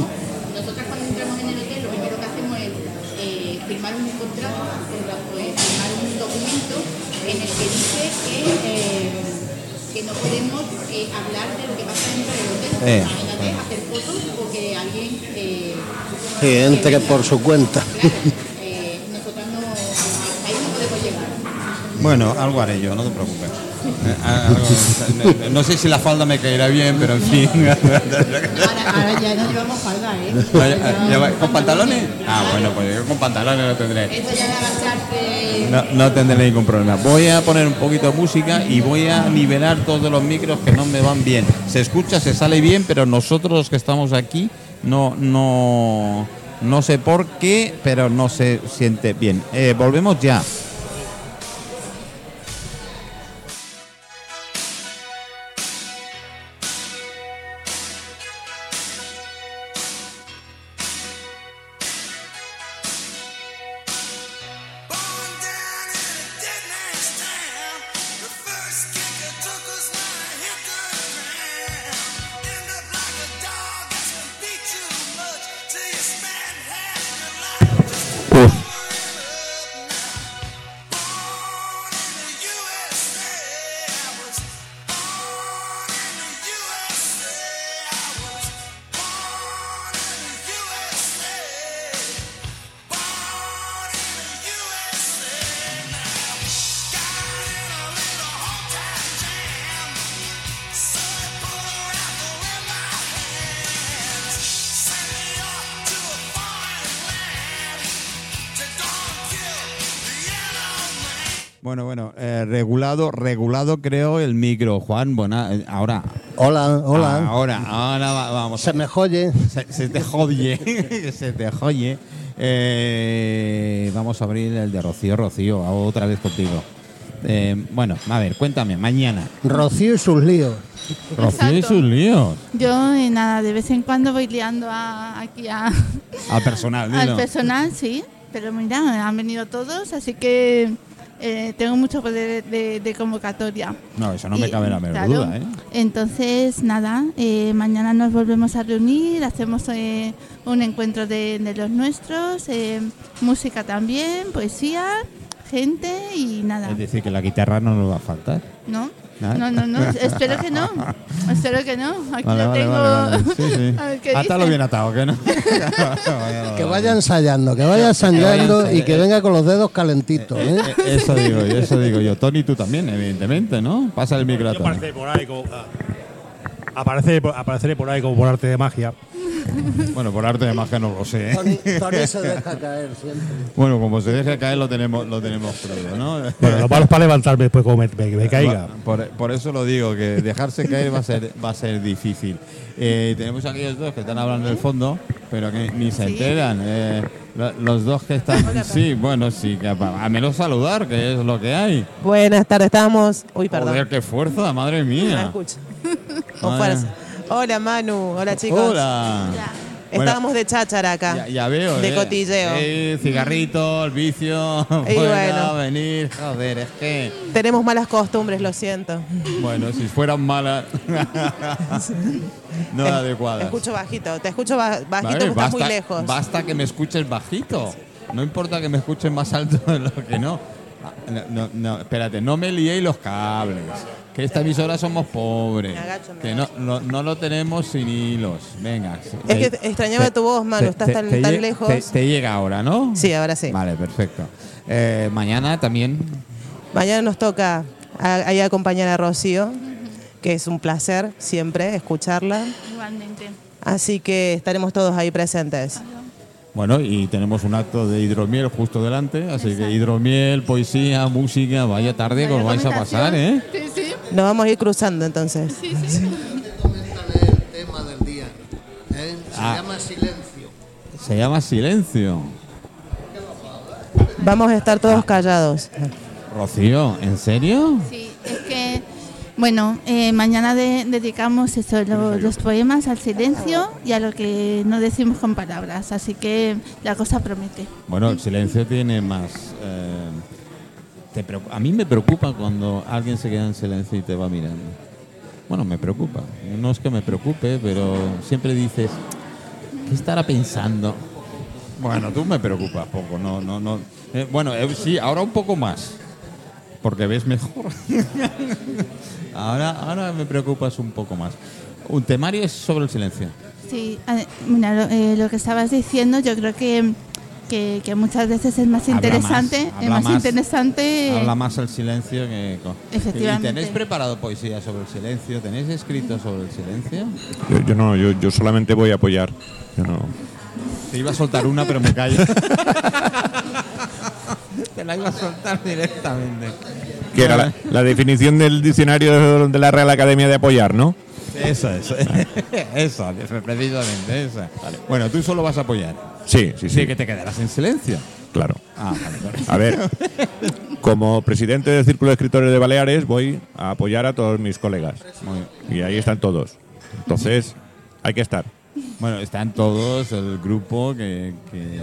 nosotras cuando entramos en el hotel lo primero que hacemos es eh, firmar un contrato, eh, firmar un documento en el que dice que, eh, que no podemos eh, hablar de lo que pasa dentro del hotel. Imagínate hacer fotos o que alguien... Sí, entre por su cuenta. Claro, eh, nosotras no, hasta ahí no podemos llegar. Bueno, algo haré yo, no te preocupes. Eh, algo- no sé si la falda me caerá bien, pero en fin. Ahora, ahora ya no llevamos falda, ¿eh? Ya va- ¿Con pantalones? Ah, bueno, pues yo con pantalones no tendré. Esto ya de agacharse. No, no tendré ningún problema. Voy a poner un poquito de música y voy a nivelar todos los micros que no me van bien. Se escucha, se sale bien, pero nosotros los que estamos aquí no, no, no sé por qué, pero no se siente bien. Eh, volvemos ya. Regulado, regulado creo el micro, Juan. Bueno, eh, ahora, Hola, hola. ahora, ahora va- vamos. Se me joye. Se, se te jodie, se te joye. Eh, vamos a abrir el de Rocío, Rocío, otra vez contigo. Eh, bueno, a ver, cuéntame, mañana. Rocío y sus líos. Rocío y sus líos. Yo, eh, nada, de vez en cuando voy liando a- aquí a- Al personal, dilo. al personal, sí. Pero mira, han venido todos, así que eh, tengo mucho poder de, de convocatoria. No, eso no me cabe la menor claro, duda, ¿eh? Entonces, nada, eh, mañana nos volvemos a reunir, hacemos eh, un encuentro de, de los nuestros, eh, música también, poesía, gente y nada. Es decir, que la guitarra no nos va a faltar. ¿No? No, no, no, espero que no. Espero que no. Aquí Vale, lo vale, tengo. vale, vale. Sí, sí. Atalo bien atado, que no. Que vaya ensayando, que vaya ensayando y que venga con los dedos calentitos. ¿eh? Eh, Eso digo yo, eso digo yo. Tony, tú también, evidentemente, ¿no? Pasa el micro a Yo Tony. Apareceré por ahí como, ah, apareceré, por- ahí como por arte de magia. Bueno, por arte de magia no lo sé. ¿eh? Tony, Tony se deja caer siempre. Bueno, como se deje caer lo tenemos, lo tenemos crudo, ¿no? Bueno, lo malo es para levantarme después como me, me- me caiga. Por, por eso lo digo, que dejarse caer va a ser, va a ser difícil. Eh, tenemos aquí los dos que están hablando del fondo, pero que ni se enteran. Eh, lo- los dos que están. Sí, bueno, sí, que a, a menos saludar, que es lo que hay. Buenas tardes, estamos. Uy, perdón. Joder, qué fuerza, madre No me mía. escucho. Con Vaya. fuerza. Hola, Manu. Hola, chicos. Hola. Estábamos de cháchara acá. Ya, ya veo. De eh. cotilleo. Eh, cigarrito, el vicio. Y bueno. venir. Joder, es que. Tenemos malas costumbres, lo siento. Bueno, si fueran malas. no Es- adecuadas. Escucho bajito. Te escucho ba- bajito Vale, porque estás basta, muy lejos. Basta que me escuches bajito. No importa que me escuchen más alto de lo que no. Ah, No, no, no, espérate, no me liéis los cables. Que esta emisora somos pobres. Me agacho, me que no, no, no lo tenemos sin hilos. Venga. Es que extrañaba tu voz, Manu, estás tan- lejos. Te, te llega ahora, ¿no? Sí, ahora sí. Vale, perfecto. Eh, mañana también. Mañana nos toca a- ahí acompañar a Rocío, que es un placer siempre escucharla. Igualmente. Así que estaremos todos ahí presentes. Bueno, y tenemos un acto de hidromiel justo delante. Así que hidromiel, poesía, música. Vaya tarde que os vais a pasar, ¿eh? Sí, sí. Nos vamos a ir cruzando entonces. sí, sí. el tema del día. ¿eh? Se Ah. llama silencio. Se llama silencio. Vamos a estar todos callados. Rocío, ¿en serio? Sí, es que, bueno, eh, mañana de- dedicamos eso, lo- los poemas al silencio y a lo que no decimos con palabras, así que la cosa promete. Bueno, el silencio tiene más... eh, a mí me preocupa cuando alguien se queda en silencio y te va mirando. Bueno, me preocupa. No es que me preocupe, pero siempre dices, ¿qué estará pensando? Bueno, tú me preocupas poco, no, no, no. Eh, bueno, eh, sí, ahora un poco más, porque ves mejor. ahora, ahora me preocupas un poco más. Un temario es sobre el silencio. Sí, mira, eh, lo que estabas diciendo, yo creo que, que, que muchas veces es más Habla interesante, más, es habla más, más. interesante. Habla más el silencio que... Efectivamente. ¿Y tenéis preparado poesía sobre el silencio? ¿Tenéis escrito sobre el silencio? Yo, yo no, yo, yo solamente voy a apoyar. Yo no. Te iba a soltar una, pero me callo. Te la iba a soltar directamente. Que era la, la definición del diccionario de la Real Academia de apoyar, ¿no? Eso, eso. Eso, precisamente, esa. Bueno, tú solo vas a apoyar. Sí, sí, sí. Sí, que te quedarás en silencio. Claro. Ah, vale, vale. A ver, como presidente del Círculo de Escritores de Baleares voy a apoyar a todos mis colegas. Y ahí están todos. Entonces, hay que estar. Bueno, están todos, el grupo que... que-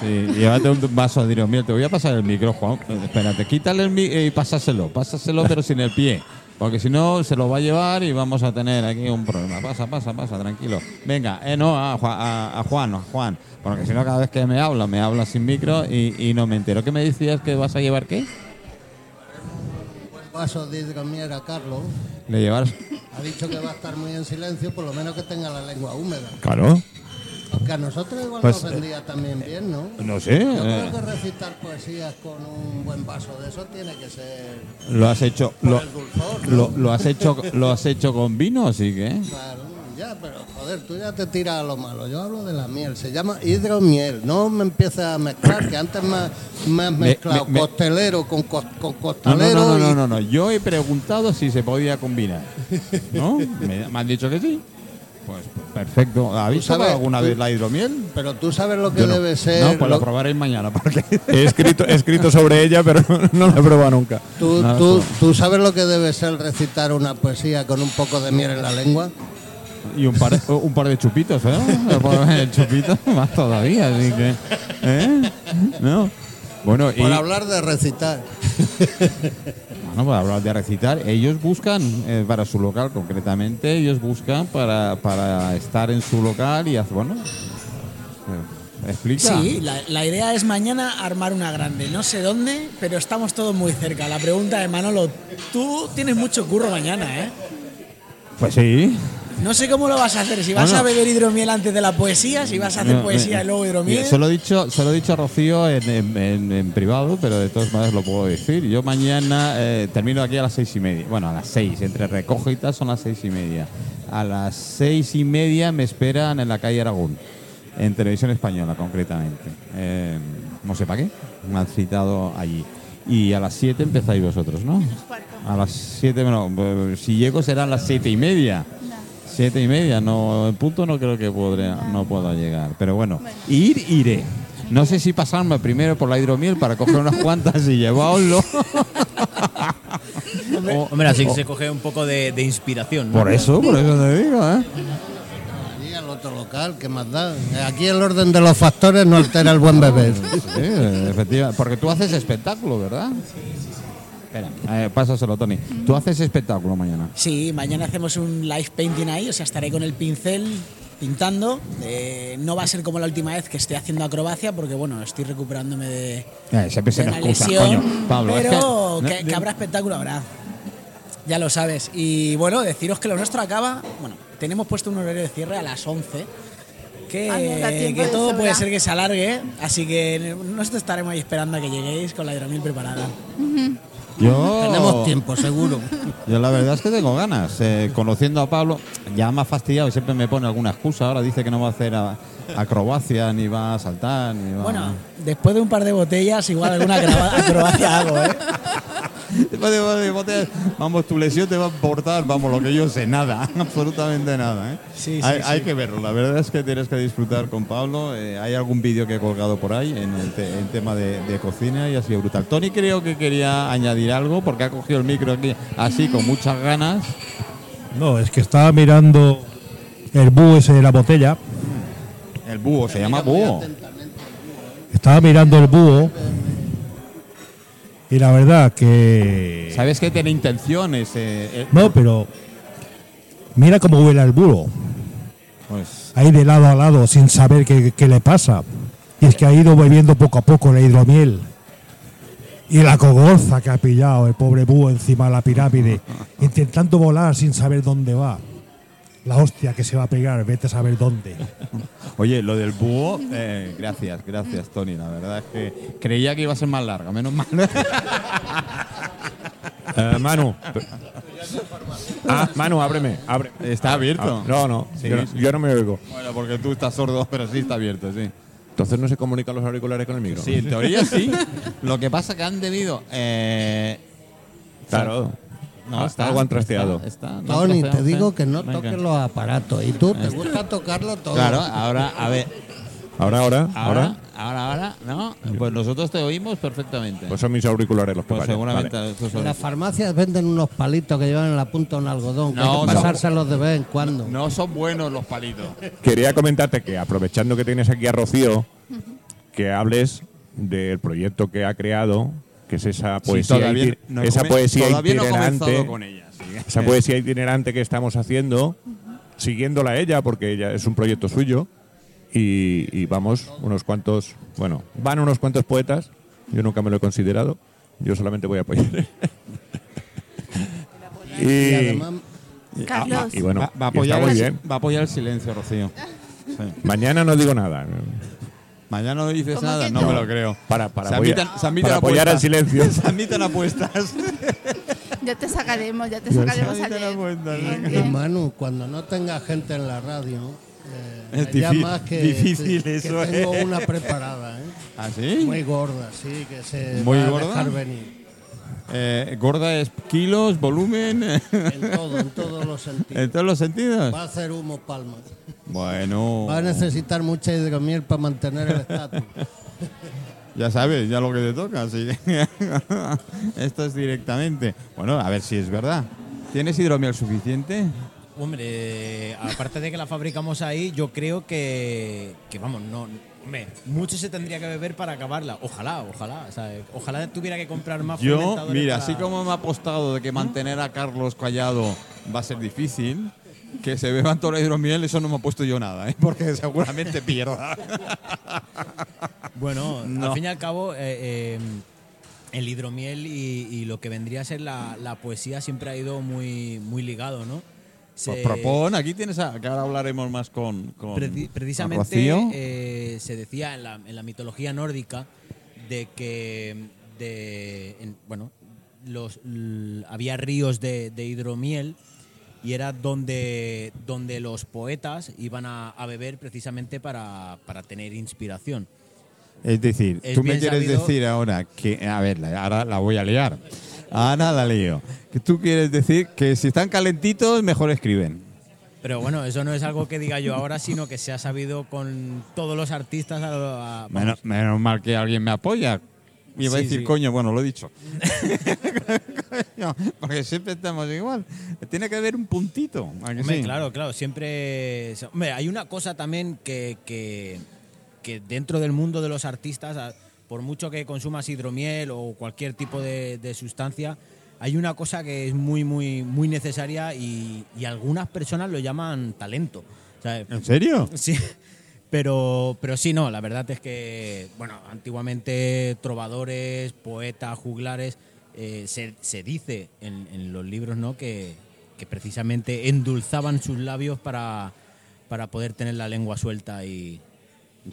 Sí, llévate un vaso de hidromiel. Te voy a pasar el micro, Juan. Eh, Espérate, quítale el micro y pásaselo. Pásaselo, pero sin el pie. Porque si no, se lo va a llevar y vamos a tener aquí un problema. Pasa, pasa, pasa, tranquilo. Venga, eh, no, a, Juan- a, a Juan, a Juan. Porque si no, cada vez que me habla, me habla sin micro y, y no me entero. ¿Qué me decías que vas a llevar qué? Vaso de hidromiel a Carlos. Le llevas. Ha dicho que va a estar muy en silencio, por lo menos que tenga la lengua húmeda. Claro. Que a nosotros igual Pues, nos vendría también bien, ¿no? No sé. Yo eh, creo que recitar poesías con un buen vaso de eso tiene que ser lo has hecho. Lo, el dulzor. ¿no? lo, lo has hecho lo has hecho con vino, así que. Claro, ya, pero joder, tú ya te tiras a lo malo. Yo hablo de la miel. Se llama hidromiel. No me empieces a mezclar, que antes me, has Me- mezclado me- me- costelero con, con No, no, costalero. no, no, no, y- no, no. Yo he preguntado si se podía combinar. ¿No? Me, me han dicho que sí. Pues perfecto. ¿Habéis sabes- probado alguna vez la hidromiel? Pero tú sabes lo que no. debe ser. No, pues lo- lo probaréis mañana. Porque He escrito, he escrito sobre ella, pero no la he probado nunca. tú, No, tú- tú sabes lo que debe ser recitar una poesía con un poco de miel en la lengua. Y un par, un par de chupitos, ¿eh? El chupito más todavía, así que. ¿Eh? ¿No? Bueno, y. Por hablar de recitar. Bueno, para hablar de recitar, ellos buscan eh, para su local concretamente, ellos buscan para, para estar en su local y hacer, bueno, eh, explica. Sí, la, la idea es mañana armar una grande. No sé dónde, pero estamos todos muy cerca. La pregunta de Manolo, tú tienes mucho curro mañana, ¿eh? Pues sí. No sé cómo lo vas a hacer. Si vas Bueno. a beber hidromiel antes de la poesía, si vas a hacer No, poesía eh, y luego hidromiel. Se lo he dicho, se lo he dicho a Rocío en, en- en- en privado, pero de todas maneras lo puedo decir. Yo mañana eh, termino aquí a las seis y media. Bueno, a las seis, entre recoge y tal son las seis y media. A las seis y media me esperan en la calle Aragón, en televisión española concretamente. Eh, no sé para qué, me han citado allí. Y a las siete empezáis vosotros, ¿no? A las siete, bueno, pues, si llego serán las siete y media. Siete y media, no, en punto no creo que podré, no pueda llegar. Pero bueno, ir, iré. No sé si pasarme primero por la hidromiel para coger unas cuantas y llevarlo. O- hombre, así que se coge un poco de, de inspiración. ¿no? Por eso, por eso te digo, ¿eh? Al otro local, ¿qué más da? Aquí el orden de los factores no altera el buen beber. Sí, efectivamente. Porque tú haces espectáculo, ¿verdad? Espera, eh, pásaselo, Tony. Tú haces espectáculo mañana. Sí, mañana hacemos un live painting ahí, o sea, estaré con el pincel pintando. Eh, no va a ser como la última vez que esté haciendo acrobacia, porque bueno, estoy recuperándome de, Eh, siempre se de una excusa, lesión, coño. Pablo, es pero que- que, que habrá espectáculo, habrá. Ya lo sabes. Y bueno, deciros que lo nuestro acaba. Bueno, tenemos puesto un horario de cierre a las 11. Que, Ah, que todo puede ser que se alargue, así que nosotros estaremos ahí esperando a que lleguéis con la hidromiel preparada. Yo, Tenemos tiempo, seguro. Yo la verdad es que tengo ganas. Eh, conociendo a Pablo, ya me ha fastidiado y siempre me pone alguna excusa. Ahora dice que no va a hacer a- acrobacia, ni va a saltar, ni va Bueno, después de un par de botellas, igual alguna acroba- acrobacia hago, ¿eh? Después de- de botellas, Vamos, tu lesión te va a importar, vamos, lo que yo sé, nada, absolutamente nada. ¿eh? Sí, sí, hay, sí. hay que verlo, la verdad es que tienes que disfrutar con Pablo. eh, hay algún vídeo que he colgado por ahí en el te- tema de, de cocina y ha sido brutal. Tony creo que quería añadir algo porque ha cogido el micro aquí así con muchas ganas. No, es que estaba mirando el búho ese de la botella. El búho, se llama búho. Estaba mirando el búho. Y la verdad que. ¿Sabes que tiene intenciones? eh, eh, No, pero. Mira cómo huele el búho. pues Ahí de lado a lado, sin saber qué, qué le pasa. Y es que ha ido bebiendo poco a poco la hidromiel. Y la cogorza que ha pillado el pobre búho encima de la pirámide, intentando volar sin saber dónde va. La hostia que se va a pegar, vete a saber dónde. Oye, lo del búho, eh, gracias, gracias Tony. La verdad es que creía que iba a ser más larga, menos mal. Eh, Manu. Ah, Manu, ábreme. Abre. Está abierto. Ah, no, no. Sí, yo, sí. yo no me oigo. Bueno, porque tú estás sordo, pero sí está abierto, sí. Entonces no se comunican los auriculares con el micro. Sí, en teoría sí. Lo que pasa que han debido. Eh, Claro. no, Ah, está, algo han trasteado. está- está, no Tony, trasteado, te digo que no toques los aparatos. Y tú, te gusta tocarlo todo. Claro, ahora, a ver. Ahora, ahora, Ahora, ahora. ahora, ¿no? Pues nosotros te oímos perfectamente. Pues son mis auriculares los que Pues seguramente. Vale. estos son- En las farmacias venden unos palitos que llevan en la punta un algodón. Que No, hay que no. pasárselos de vez en cuando. No son buenos los palitos. Quería comentarte que aprovechando que tienes aquí a Rocío, que hables del proyecto que ha creado, que es esa Sí, poesía, todavía iti- no he esa poesía todavía no he itinerante, comenzado con ella, sí. esa poesía itinerante que estamos haciendo, siguiéndola a ella, porque ella es un proyecto suyo, y, y vamos unos cuantos, bueno, van unos cuantos poetas, yo nunca me lo he considerado, yo solamente voy a apoyar. Y y, además, Carlos, y bueno, va, va a apoyar el, bien. va a apoyar el silencio, Rocío. Sí. Mañana no digo nada. Mañana no dices ¿Cómo nada, no, no? me lo creo. Para, para, se apoyar- se para el silencio. Se admiten apuestas. Ya te sacaremos, ya te sacaremos a sabes de la leer. vuelta, Bien, ¿no? Y bien. Manu, cuando no tenga gente en la radio, eh, Es me llamas difí- que, difícil que eso, tengo ¿eh? una preparada, ¿eh? ¿Ah, sí? Muy gorda, sí, que se ¿Muy va a gorda? dejar venir. Eh, gorda es kilos, volumen, En todo, en todos los sentidos. en todos los sentidos. Va a hacer humo palma. Bueno, Va a necesitar mucha hidromiel para mantener el estatus. ya sabes, ya lo que te toca. sí. Esto es directamente. Bueno, a ver si es verdad. ¿Tienes hidromiel suficiente? Hombre, aparte de que la fabricamos ahí, yo creo que, que vamos, no, hombre, mucho se tendría que beber para acabarla. Ojalá, ojalá, o sea, ojalá tuviera que comprar más Yo, mira, para- así como me ha apostado de que mantener a Carlos callado va a ser difícil, que se beban toda la hidromiel, eso no me ha puesto yo nada, ¿eh? porque seguramente pierda. Bueno, No. al fin y al cabo, eh, eh, el hidromiel y, y lo que vendría a ser la, la poesía siempre ha ido muy, muy ligado, ¿no? Se- Pues propon, aquí tienes a, que ahora hablaremos más con, con, Preci- con precisamente Rocío. eh, se decía en la, en la mitología nórdica de que de, en- bueno los l- había ríos de, de hidromiel y era donde donde los poetas iban a, a beber precisamente para, para tener inspiración Es decir, Es tú me quieres sabido- decir ahora que, a ver, ahora la voy a liar. Ahora la lío. Que tú quieres decir que si están calentitos, mejor escriben. pero bueno eso no es algo que diga yo ahora sino que se ha sabido con todos los artistas a a- Menos, menos mal que alguien me apoya. Iba a Sí, decir, sí. coño, bueno, lo he dicho. Coño, porque siempre estamos igual. Tiene que haber un puntito. ¿a que Hombre, sí? claro, claro, siempre... Hombre, hay una cosa también que, que, que dentro del mundo de los artistas, a- por mucho que consumas hidromiel o cualquier tipo de, de sustancia, hay una cosa que es muy, muy, muy necesaria y, y algunas personas lo llaman talento. O sea, ¿En serio? Sí, pero, pero sí, no, la verdad es que, bueno, antiguamente trovadores, poetas, juglares, eh, se, se dice en, en los libros, ¿no?, que, que precisamente endulzaban sus labios para, para poder tener la lengua suelta y,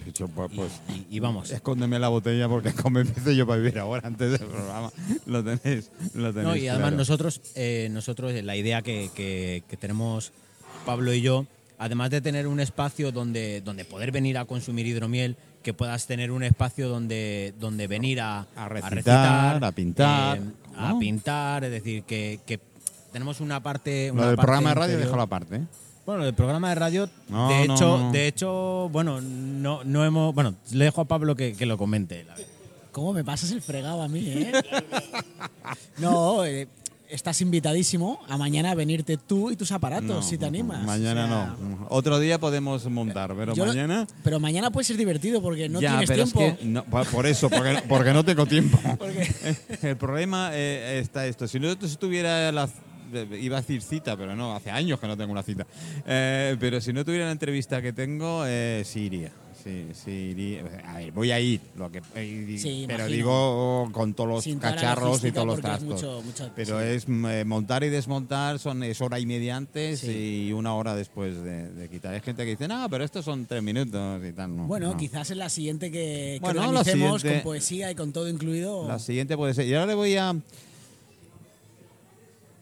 Pues, y- pues, y- y vamos. escóndeme la botella porque como empiezo yo para vivir ahora antes del programa. Lo tenéis, lo tenéis No, y además claro. nosotros, eh, nosotros eh, la idea que, que- que tenemos Pablo y yo, además de tener un espacio donde, donde poder venir a consumir hidromiel, que puedas tener un espacio donde, donde venir a, A recitar, a pintar, eh, a pintar, es decir, que, que tenemos una parte... Lo una del parte programa de radio, déjalo aparte. ¿eh? Bueno, el programa de radio, No, de hecho, no. de hecho, bueno, no, no hemos, bueno, le dejo a Pablo que, que lo comente. la. ¿Cómo me pasas el fregado a mí, eh? no, eh, estás invitadísimo a mañana a venirte tú y tus aparatos, No, si te animas. Mañana O sea, no. Otro día podemos montar, pero yo- mañana. Pero mañana puede ser divertido porque no ya, tienes pero tiempo. es que. no, por eso, porque, porque no tengo tiempo. El problema eh, está esto. Si no tuviera la. Iba a decir cita, pero no, hace años que no tengo una cita. Eh, pero si no tuviera la entrevista que tengo, eh, sí iría. Sí, sí iría. A ver, voy a ir, lo que, eh, Sí, pero imagino. digo con todos los Sin la cacharros y todos los trastos. mucho- mucho- pero sí. es eh, montar y desmontar, son, es hora y media antes Sí. y una hora después de, de quitar. Hay gente que dice, no, pero estos son tres minutos y tal. No, Bueno, no. quizás en la siguiente que, que Bueno, la organicemos siguiente- con poesía y con todo incluido. La siguiente puede ser. Y ahora le voy a.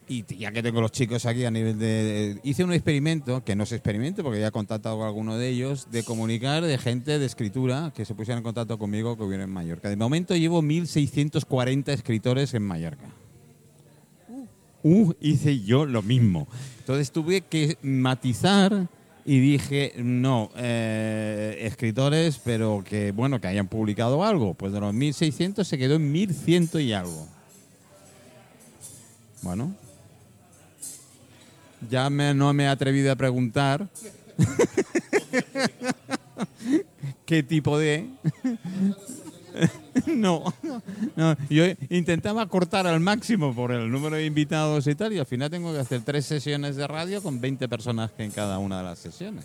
Y ya que tengo los chicos aquí a nivel de, de- Hice un experimento, que no es experimento porque ya he contactado con alguno de ellos, de comunicar de gente de escritura que se pusieran en contacto conmigo que hubiera en Mallorca. De momento llevo 1.640 escritores en Mallorca. Uh, hice yo lo mismo. Entonces tuve que matizar y dije, no, eh, escritores, pero que, bueno, que hayan publicado algo. Pues de los 1.600 se quedó en 1.100 y algo. Bueno. Ya me- no me he atrevido a preguntar qué tipo de... No, no, yo intentaba cortar al máximo por el número de invitados y tal, y al final tengo que hacer tres sesiones de radio con 20 personas en cada una de las sesiones.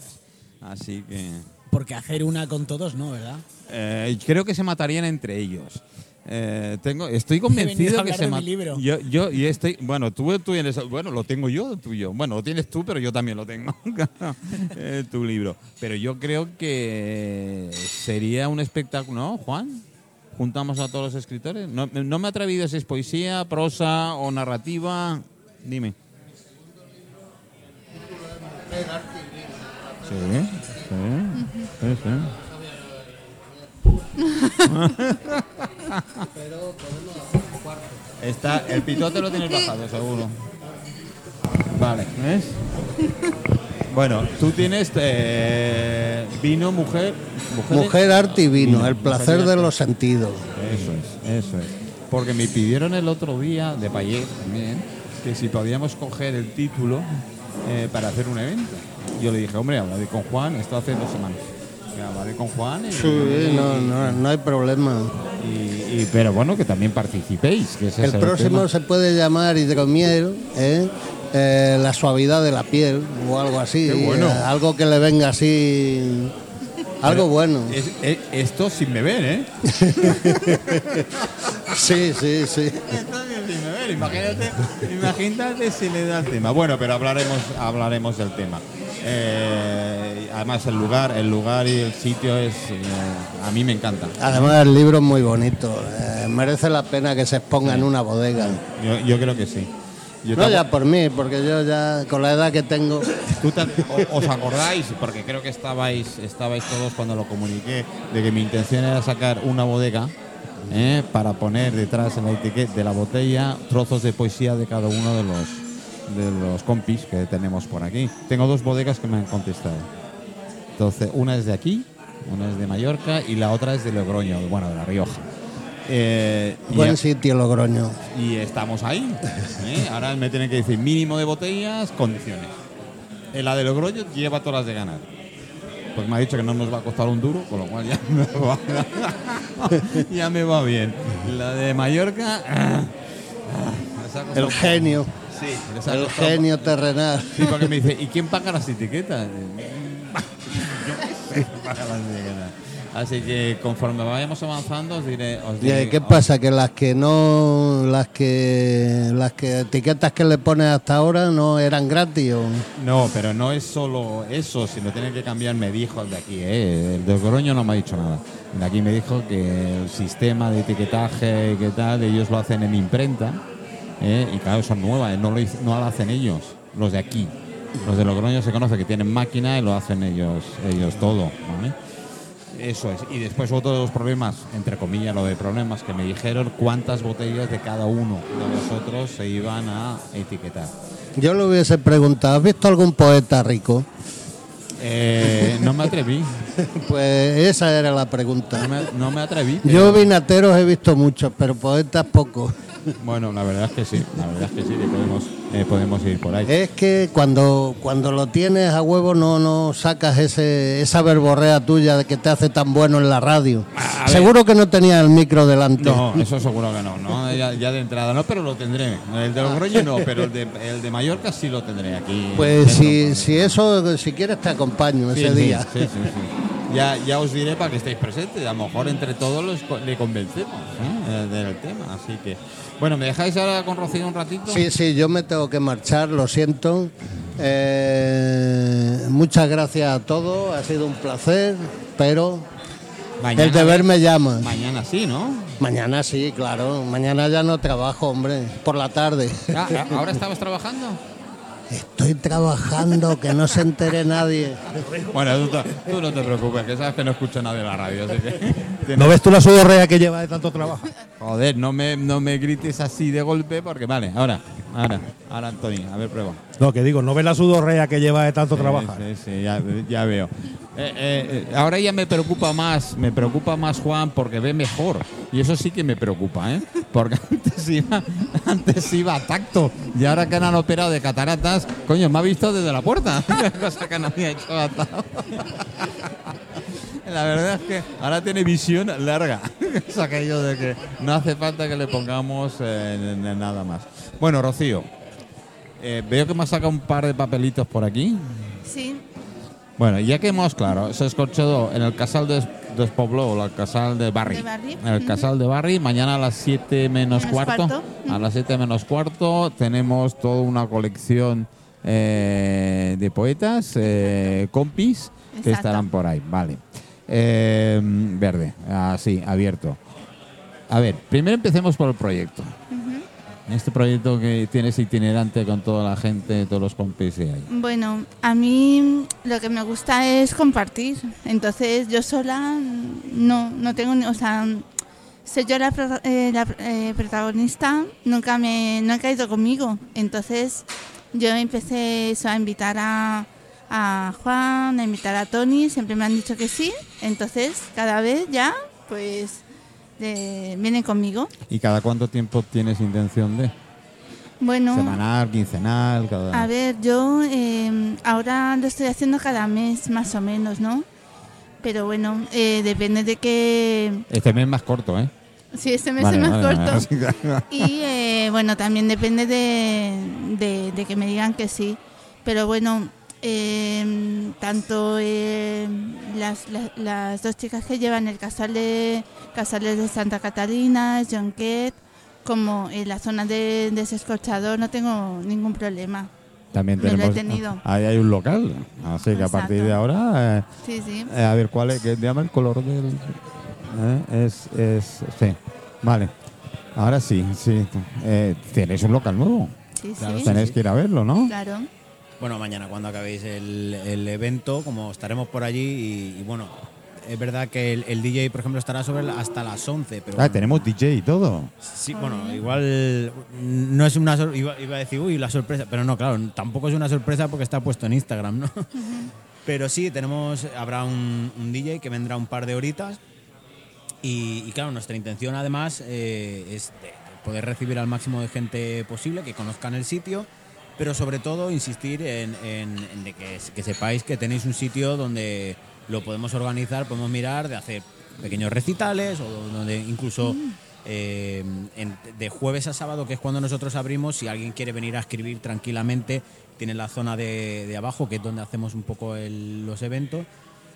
Así que Porque hacer una con todos no, ¿verdad? eh, creo que se matarían entre ellos. Eh, tengo, estoy convencido que se de mi libro. Yo, yo y estoy, bueno, tú, tú bueno, lo tengo yo, el tuyo. Bueno, lo tienes tú, pero yo también lo tengo. Eh, tu libro. Pero yo creo que sería un espectáculo, ¿no, Juan? juntamos a todos los escritores. No, no me he atrevido si es poesía, prosa o narrativa. Dime. Sí, sí, sí, sí. Está, el pitote lo tienes bajado, seguro. Vale, ¿ves? Bueno, tú tienes eh, vino, mujer, mujeres- Mujer, arte y vino, Vino, el placer de los sentidos. Eso es, eso es. Porque me pidieron el otro día, de Payet también, que si podíamos coger el título eh, para hacer un evento. Yo le dije, hombre, hablaré con Juan, esto hace dos semanas. Que hablaré con Juan y, Sí, no, no, no hay problema. y- y- pero bueno, que también participéis. Que ese El es el próximo tema. se puede llamar hidromiel, ¿eh? Eh, la suavidad de la piel o algo así. Bueno. eh, algo que le venga así. Algo bueno. Es- es- esto sin beber, ¿eh? Sí, sí, sí. Esto sin beber, imagínate, imagínate si le da el tema. Bueno, pero hablaremos, hablaremos del tema. Eh, además el lugar, el lugar y el sitio es eh, a mí me encanta. Además, el libro es muy bonito. eh, merece la pena que se exponga en una bodega. Yo, yo creo que sí. Yo No ya por mí, porque yo ya con la edad que tengo. ¿Tú te- o- ¿Os acordáis? Porque creo que estabais, estabais todos cuando lo comuniqué, de que mi intención era sacar una bodega para poner detrás en la etiqueta de la botella trozos de poesía de cada uno de los, de los compis que tenemos por aquí. Tengo dos bodegas que me han contestado. Entonces, una es de aquí, una es de Mallorca y la otra es de Logroño, bueno, de La Rioja. Eh, Buen sitio, Logroño. y estamos ahí. ¿eh? Ahora me tienen que decir mínimo de botellas, condiciones. En la de Logroño lleva todas las de ganar. Pues me ha dicho que no nos va a costar un duro, con lo cual ya me va, ya me va bien. La de Mallorca. ah, ah, El genio. Sí, El genio terrenal. Sí, porque me dice, ¿y quién paga las etiquetas? Yo qué sé, quién paga las etiquetas. Así que conforme vayamos avanzando os diré... Os ¿Y diré qué pasa? Que las que no, las que, las que etiquetas que le pones hasta ahora no eran gratis o No, pero no es solo eso, sino tienen que cambiar, me dijo el de aquí, ¿eh? el de Logroño no me ha dicho nada. El de aquí me dijo que el sistema de etiquetaje que tal, ellos lo hacen en imprenta, ¿eh? y claro, son nuevas, no lo, no lo hacen ellos, los de aquí. Los de Logroño se conoce que tienen máquina y lo hacen ellos, ellos todo, ¿vale? Eso es. Y después otro de los problemas, entre comillas, lo de problemas que me dijeron, cuántas botellas de cada uno de vosotros se iban a etiquetar. Yo le hubiese preguntado, ¿has visto algún poeta rico? Eh, no me atreví. Pues esa era la pregunta. No me, no me atreví. Yo vinateros he visto muchos, pero poetas pocos. Bueno, la verdad es que sí. La verdad es que sí, que podemos, eh, podemos ir por ahí. Es que cuando, cuando lo tienes a huevo no, no sacas ese, esa verborrea tuya de que te hace tan bueno en la radio. A ver. Seguro que no tenía el micro delante. No, eso seguro que no, ¿no? Ya, ya de entrada no, pero lo tendré. El de Logroño no, pero el de, el de Mallorca sí lo tendré aquí. Pues si, si eso, si quieres te acompaño Sí, ese sí, día. sí, sí, sí. Ya, ya os diré para que estéis presentes. A lo mejor entre todos los co- le convencemos ¿eh? del tema. Así que, bueno, ¿me dejáis ahora con Rocío un ratito? Sí, sí, yo me tengo que marchar, lo siento. Eh, muchas gracias a todos, ha sido un placer, pero Mañana, el deber me llama. Mañana sí, ¿no? Mañana sí, claro, mañana ya no trabajo, hombre, por la tarde. Ah, ¿Ahora estabas trabajando? Estoy trabajando, que no se entere nadie. Bueno, tú, tú no te preocupes, que sabes que no escucho nadie en la radio. Así que ¿No ves tú la sudorrea que lleva de tanto trabajo? Joder, no me, no me grites así de golpe porque vale, ahora, ahora, ahora Anthony, a ver, prueba. No, que digo, ¿no ves la sudorrea que lleva de tanto trabajar? Sí, sí, ya, ya veo. Eh, eh, eh, ahora ya me preocupa más, me preocupa más Juan porque ve mejor. Y eso sí que me preocupa, ¿eh? Porque antes iba, antes iba a tacto. Y ahora que han operado de cataratas, coño, me ha visto desde la puerta. Cosa que no había hecho hasta La verdad es que ahora tiene visión larga. es aquello de que no hace falta que le pongamos eh, nada más. Bueno, Rocío, eh, veo que me has sacado un par de papelitos por aquí. Sí, Bueno, ya que hemos, claro, se escorchado en el casal de Despobló, el casal de En el casal de Barri, mañana a las 7 menos Menos cuarto. cuarto, A las 7 menos cuarto tenemos toda una colección eh, de poetas, eh, compis, que estarán por ahí. Vale. Eh, verde, así, abierto. A ver, primero empecemos por el proyecto. Este proyecto que tienes itinerante con toda la gente, todos los compis que hay. Bueno, a mí lo que me gusta es compartir. Entonces yo sola no, no tengo, o sea, soy yo la, eh, eh, protagonista, nunca me, no he caído conmigo. Entonces yo empecé eso, a invitar a, a Juan, a invitar a Tony, siempre me han dicho que sí. Entonces cada vez ya, pues, eh, vienen conmigo. ¿Y cada cuánto tiempo tienes intención de? Bueno, ¿Semanal, quincenal? Cada... A ver, yo eh, ahora lo estoy haciendo cada mes más o menos, ¿no? Pero bueno, eh, depende de que... Este mes más corto, ¿eh? Si este mes Vale, es más vale, corto. vale. Y eh, bueno, también depende de, de- de que me digan que sí. Pero bueno, eh, tanto eh, las, las- las dos chicas que llevan el casal de, casales de Santa Catalina, John Kett, como en la zona de, de ese escorchador, no tengo ningún problema. También Me lo he tenemos. tenido. Ahí hay un local. Así que a partir de ahora. eh, Sí, sí. eh, a ver, ¿cuál es? ¿Qué llama el color del.? eh? Es, es. Sí. Vale. Ahora sí, sí. Eh, Tenéis un local nuevo. Sí, Claro, sí. Tenéis que ir a verlo, ¿no? Claro. Bueno, mañana cuando acabéis el, el evento, como estaremos por allí y, y bueno, es verdad que el, el DJ, por ejemplo, estará sobre la- hasta las 11, pero Ah, bueno, tenemos DJ y todo. sí, bueno, igual no es una sor- iba, iba a decir, uy, la sorpresa, pero no, claro, tampoco es una sorpresa porque está puesto en Instagram, ¿no? Pero sí, tenemos, habrá un, un DJ que vendrá un par de horitas y, y claro, nuestra intención además eh, es de- de poder recibir al máximo de gente posible, que conozcan el sitio, pero sobre todo insistir en, en- en de que, que sepáis que tenéis un sitio donde lo podemos organizar, podemos mirar, de hacer pequeños recitales o donde incluso eh, en- de jueves a sábado, que es cuando nosotros abrimos, si alguien quiere venir a escribir tranquilamente, tiene la zona de, de abajo, que es donde hacemos un poco el- los eventos.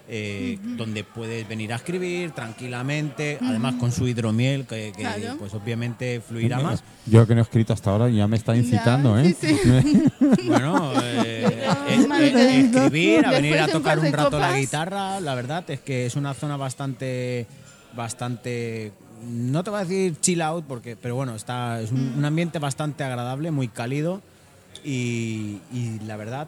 Eh, donde puedes venir a escribir tranquilamente, además con su hidromiel, que, que, Claro. pues obviamente fluirá más. Yo que no he escrito hasta ahora ya me está incitando, Ya, ¿eh? sí, Bueno, eh, eh, mía. escribir, a venir a tocar un rato la guitarra, la verdad es que es una zona bastante, bastante, no te voy a decir chill out, porque, pero bueno, está, es Mm. un, un ambiente bastante agradable, muy cálido y, y la verdad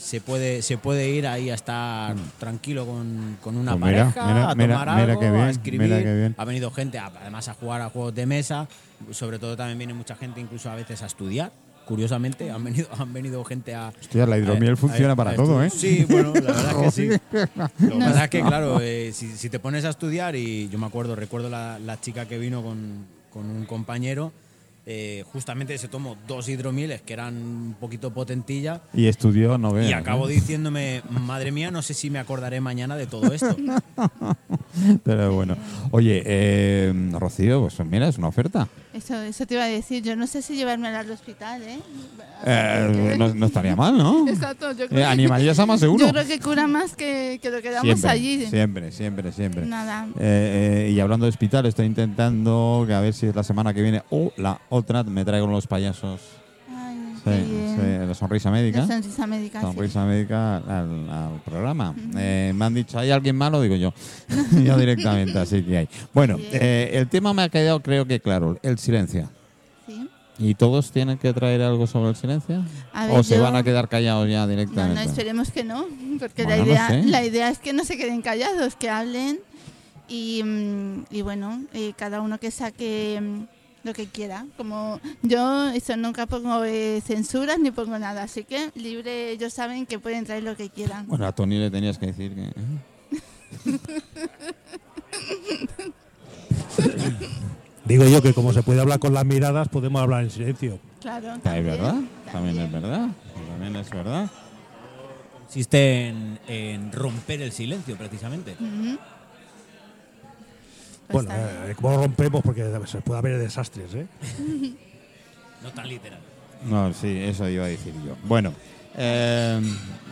se puede, se puede ir ahí a estar tranquilo con, con una. Pues mira, pareja, mira, a tomar mira algo, qué bien, a escribir. bien. Ha venido gente, a- además, a jugar a juegos de mesa. Sobre todo también viene mucha gente, incluso a veces a estudiar. Curiosamente, han venido, han venido gente a. Hostia, la hidromiel a- funciona a- para a todo. ¿eh? Sí, bueno, la verdad es que sí. Lo que pasa es que, claro, eh, si, si te pones a estudiar, y yo me acuerdo, recuerdo la, la chica que vino con, con un compañero, eh, justamente se tomó dos hidromieles que eran un poquito potentillas. Y estudió, no. Y acabó ¿eh? diciéndome, madre mía, no sé si me acordaré mañana de todo esto. Pero bueno. Oye, eh, Rocío, pues mira, es una oferta. Eso, eso te iba a decir. Yo no sé si llevarme al hospital, ¿eh? Eh, no, no estaría mal, ¿no? Exacto, yo creo Eh, animarías a más de uno. Yo creo que cura más que, que lo que damos Siempre, allí. siempre, siempre, siempre. Nada. Eh, eh, y hablando de hospital, estoy intentando que a ver si es la semana que viene o la otra me traigo los payasos. Ay, Sí, qué bien. sí, la sonrisa médica. La sonrisa médica. sí. Sonrisa médica al, al programa. Eh, me han dicho, ¿hay alguien malo? Digo yo. yo directamente, así que hay. Bueno, eh, el tema me ha quedado, creo que claro, el silencio. ¿Y todos tienen que traer algo sobre el silencio? Ver, ¿O se van a quedar callados ya No, no, directamente? esperemos que no, porque Bueno, la, no idea, sé. la idea es que no se queden callados, que hablen y, mm, y bueno, eh, cada uno que saque mm, lo que quiera. Como yo eso nunca pongo eh, censuras ni pongo nada, así que libre, ellos saben que pueden traer lo que quieran. Bueno, a Tony le tenías que decir que... ¿eh? Digo yo que como se puede hablar con las miradas, podemos hablar en silencio. Claro, Es también, verdad, también es verdad. También es verdad. Consiste en, en romper el silencio, precisamente. Ujú. Bueno, eh, ¿cómo lo rompemos? Porque se puede haber desastres, ¿eh? No tan literal. No, sí, eso iba a decir yo. Bueno, eh,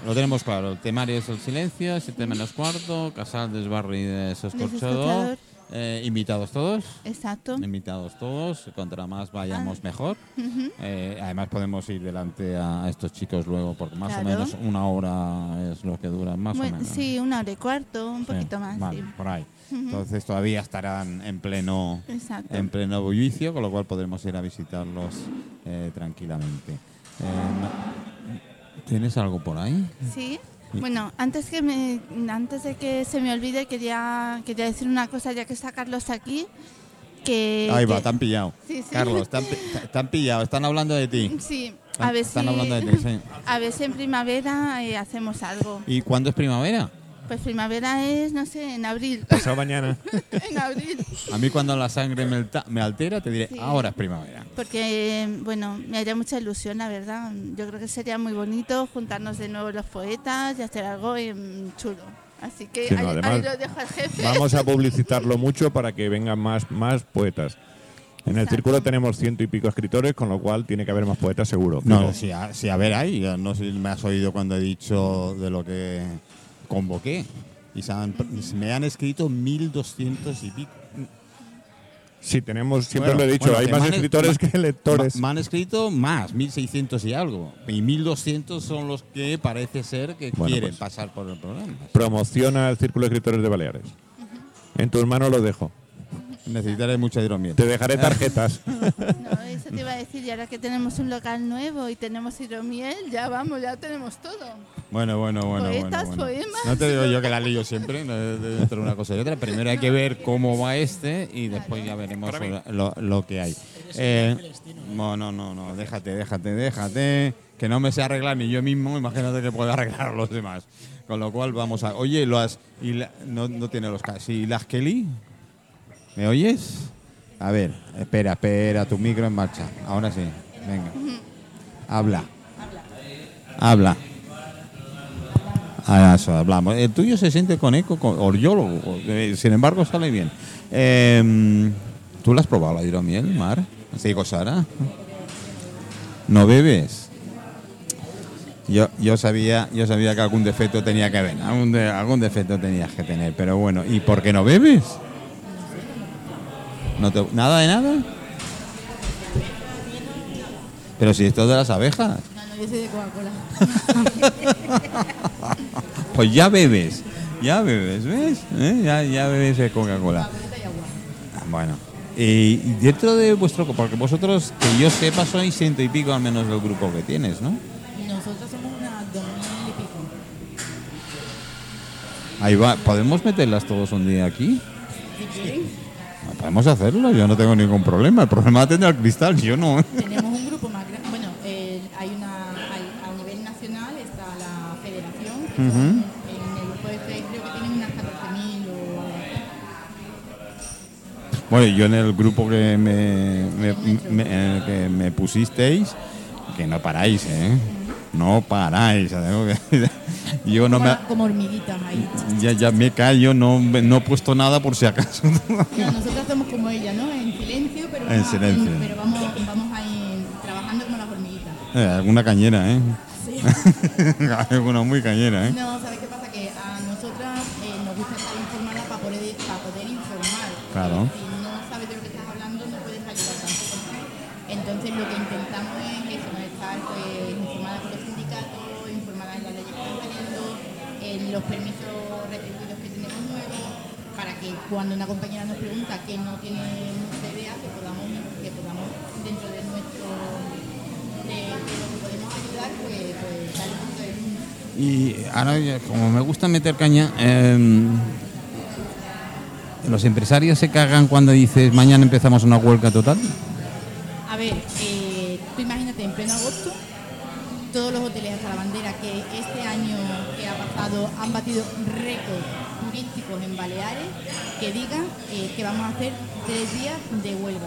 lo tenemos claro. El temario es el silencio, 7 menos cuarto, Casal Desbarri de Soscorchador. Desescorchador. Eh, invitados todos. Exacto. Invitados todos. Contra más vayamos mejor. Ujú. Eh, además podemos ir delante a estos chicos luego, porque más Claro. o menos una hora es lo que dura, más Bueno, o menos. sí, una hora y cuarto, un Sí, poquito más. vale, sí. por ahí. Entonces todavía estarán en pleno Exacto. en pleno bullicio, con lo cual podremos ir a visitarlos eh, tranquilamente. Eh, ¿Tienes algo por ahí? Sí. Bueno, antes que me, antes de que se me olvide quería quería decir una cosa ya que está Carlos aquí que Ahí va, que- te han pillado. Sí, sí. Carlos, te han, pi- te- te han pillado, están hablando de ti. Sí, a ver están si hablando de ti, sí. a ver si en primavera eh, hacemos algo. ¿Y cuándo es primavera? Pues primavera es, no sé, en abril. Pasado mañana. en abril. A mí cuando la sangre me, altera te diré, Sí. ahora es primavera. Porque, eh, bueno, me haría mucha ilusión, la verdad. Yo creo que sería muy bonito juntarnos de nuevo los poetas y hacer algo em, chulo. Así que Sí, no, ahí, además, ahí lo dejo al jefe. Vamos a publicitarlo mucho para que vengan más, más poetas. En el Exacto. círculo tenemos ciento y pico escritores, con lo cual tiene que haber más poetas seguro. No, sí, a, sí, a ver ahí, ya no sé si me has oído cuando he dicho de lo que convoqué. Y se han- me han escrito 1200 y pico. Sí, tenemos, siempre Bueno, lo he dicho, bueno, hay más escritores que lectores. Me han escrito más, 1600 y algo. Y 1200 son los que parece ser que Bueno, quieren pues. pasar por el programa. Promociona el círculo de escritores de Baleares. En tus manos lo dejo. Necesitaré mucha hidromiel. Te dejaré tarjetas. No, eso te iba a decir, y ahora que tenemos un local nuevo y tenemos hidromiel, ya vamos, ya tenemos todo. Bueno, bueno, bueno. Poetas, bueno, bueno. poemas. No te digo yo que la lío siempre, no, entre una cosa y otra. Primero hay que ver cómo va este y después ya veremos lo, lo que hay. Eh, no, no, no, no, déjate, déjate, déjate. Que no me sé arreglar ni yo mismo, imagínate que puedo arreglar a los demás. Con lo cual vamos a. Oye, las, y la- no, no tiene los casos. ¿Y las Kelly? ¿Me oyes? A ver, espera, espera, tu micro en marcha. Ahora sí, venga. Habla. Habla. Ah, eso, hablamos. El tuyo se siente con eco, con, o yo lo- eh, sin embargo sale bien. Eh, ¿Tú la has probado la hidromiel, Mar? Sí, Sara. ¿No bebes? Yo, yo sabía yo sabía que algún defecto tenía que haber, algún, de- algún defecto tenías que tener, pero bueno, ¿y por qué no bebes? ¿No te- ¿Nada de nada? Pero si esto es de las abejas. No, no, yo soy de Coca-Cola. Pues ya bebes, ya bebes, ¿ves? ¿Eh? Ya, ya bebes de Coca-Cola. Ah, Bueno, y dentro de vuestro, porque vosotros, que yo sepa, sois ciento y pico al menos del grupo que tienes, ¿no? Nosotros somos unas dos mil y pico. Ahí va, ¿podemos meterlas todos un día aquí? Podemos hacerlo, yo no tengo ningún problema. El problema tendrá el cristal, yo no. tenemos un grupo más grande. Bueno, eh, hay una, hay- a nivel nacional está la federación, que son- Ujú. en el grupo de Facebook creo que tienen unas 14.000 o. Bueno, yo en el grupo que me, me- me- el que me pusisteis, que no paráis, ¿eh? No paráis. tengo que- Yo no como, me... como hormiguitas ahí. Ya, ya me callo, no, no he puesto nada por si acaso. No, nosotros somos como ella, ¿no? En silencio, pero, En vamos, silencio. pero vamos, vamos ahí trabajando como las hormiguitas. Eh, alguna cañera, ¿eh? Sí. alguna muy cañera, ¿eh? No, ¿sabes qué pasa? Que a nosotras eh, nos gusta estar informadas para poder, para poder informar. Claro. Cuando una compañera nos pregunta que no tiene mucha idea, que podamos, que podamos dentro de nuestro de, de lo que podemos ayudar, pues, pues un punto de. ¿no? Y ahora, como me gusta meter caña, em, los empresarios se cagan cuando dices mañana empezamos una huelga total. A ver, eh, tú imagínate en pleno agosto, todos los hoteles hasta la bandera que este año que ha pasado han batido récords turísticos en Baleares, que digan eh, que vamos a hacer tres días de huelga.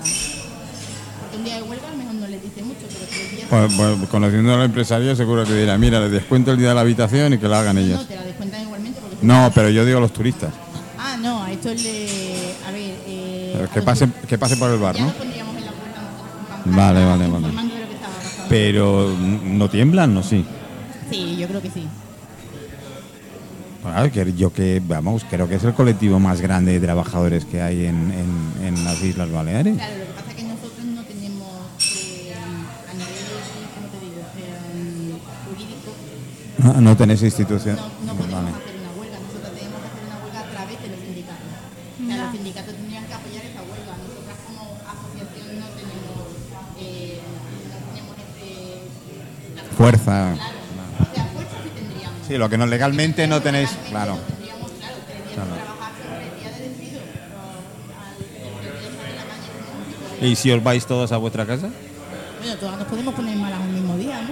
Porque un día de huelga a lo mejor no les dice mucho, pero tres días... Pues, pues, conociendo al empresario seguro que dirá, mira, les descuento el día de la habitación y que lo hagan no, ellos. te la descuentan igualmente. Porque No, pero yo digo a los turistas. Ah, no, a esto le... A ver... Eh, a que los pase, que pase por el bar, Ya ¿no? pondríamos en la puerta Vale, vale, vale. Pero ¿no tiemblan? No, sí. Sí, yo creo que sí. Claro, que yo que, vamos, creo que es el colectivo más grande de trabajadores que hay en, en- en las Islas Baleares. Claro, lo que pasa es que nosotros no tenemos eh, a nivel, ¿cómo te digo?, eh, jurídico, No, no tenéis institución. no, no podemos Vale. hacer una huelga. Nosotros tenemos que hacer una huelga a través de los sindicatos. O sea, los sindicatos tendrían que apoyar esa huelga. Nosotras como asociación no tenemos, eh, no tenemos ese... Fuerza. O Sí, lo que no legalmente no tenéis. Claro. ¿Y si os vais todos a vuestra casa? Bueno, todas nos podemos poner malas un mismo día, ¿no?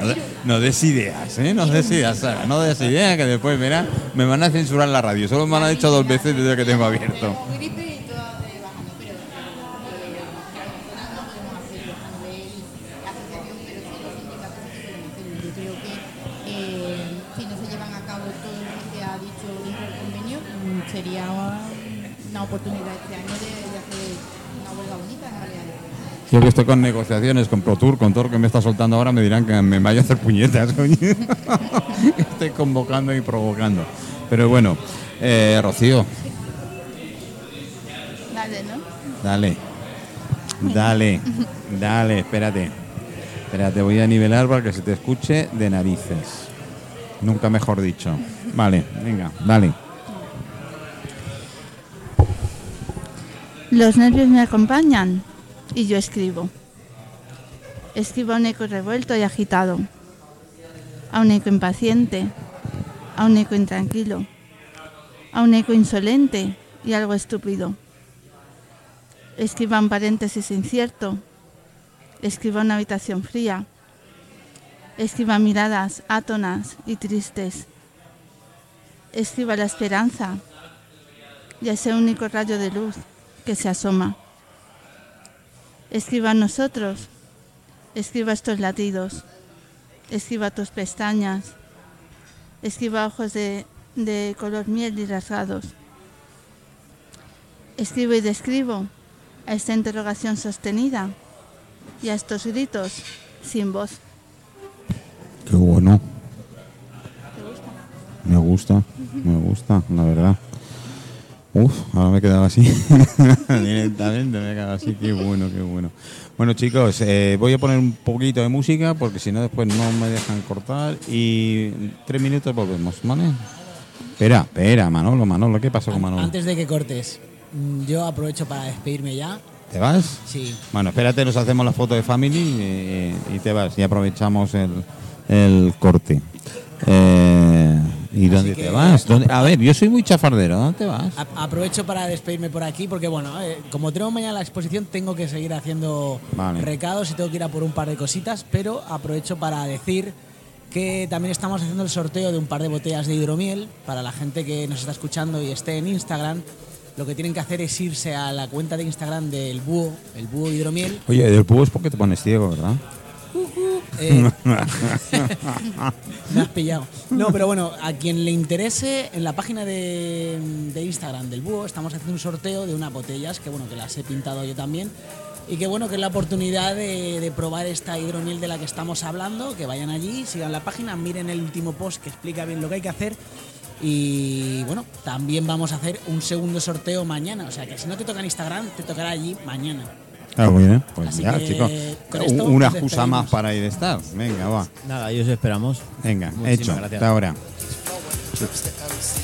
No, de- no des ideas, ¿eh? No des ideas, Sara. No des ideas que después, mira, me van a censurar la radio. Solo me han dicho dos veces desde que tengo abierto. Estoy con negociaciones, con ProTour, con todo lo que me está soltando ahora, me dirán que me vaya a hacer puñetas, coño. estoy convocando y provocando. Pero bueno, eh, Rocío, Dale, ¿no? dale. Dale, dale, espérate. Espérate, voy a nivelar para que se te escuche de narices. Nunca mejor dicho. Vale, venga, dale. Los nervios me acompañan y yo escribo. Escribo a un eco revuelto y agitado, a un eco impaciente, a un eco intranquilo, a un eco insolente y algo estúpido. Escribo a un paréntesis incierto, escribo a una habitación fría, escribo a miradas átonas y tristes, escribo a la esperanza y a ese único rayo de luz que se asoma. Escriba nosotros, escriba estos latidos, escriba tus pestañas, escriba ojos de, de color miel y rasgados. Escribo y describo a esta interrogación sostenida y a estos gritos sin voz. Qué bueno. Me gusta, me gusta, la verdad. Uf, ahora me he quedado así. Directamente me he quedado así. Qué bueno, qué bueno. Bueno, chicos, eh, voy a poner un poquito de música porque si no, después no me dejan cortar. Y tres minutos volvemos, ¿vale? Espera, espera, Manolo, Manolo, ¿qué pasó con Manolo? Antes de que cortes, mm, yo aprovecho para despedirme ya. ¿Te vas? Sí. Bueno, espérate, nos hacemos la foto de family y te vas y aprovechamos el, el corte. Eh, ¿Y dónde que- te vas? ¿Dónde- A ver, yo soy muy chafardero, ¿dónde te vas? A- aprovecho para despedirme por aquí porque, bueno, eh, como tenemos mañana la exposición, tengo que seguir haciendo Vale. recados y tengo que ir a por un par de cositas, pero aprovecho para decir que también estamos haciendo el sorteo de un par de botellas de hidromiel para la gente que nos está escuchando y esté en Instagram. Lo que tienen que hacer es irse a la cuenta de Instagram del búho, el búho hidromiel. Oye, del público es porque te pones ciego, ¿verdad? Eh, me has pillado. No, pero bueno, a quien le interese, en la página de, de Instagram del Búho estamos haciendo un sorteo de unas botellas que bueno, que las he pintado yo también. Y que bueno, que es la oportunidad de, de probar esta hidromiel de la que estamos hablando, que vayan allí, sigan la página, miren el último post que explica bien lo que hay que hacer. Y bueno, también vamos a hacer un segundo sorteo mañana. O sea que si no te toca en Instagram, te tocará allí mañana. Ah, muy bien. Pues Así ya, chicos. Una excusa más para ir a estar. Venga, va. Nada, ahí os esperamos. Venga, Muchísimas hecho. gracias. Hasta ahora.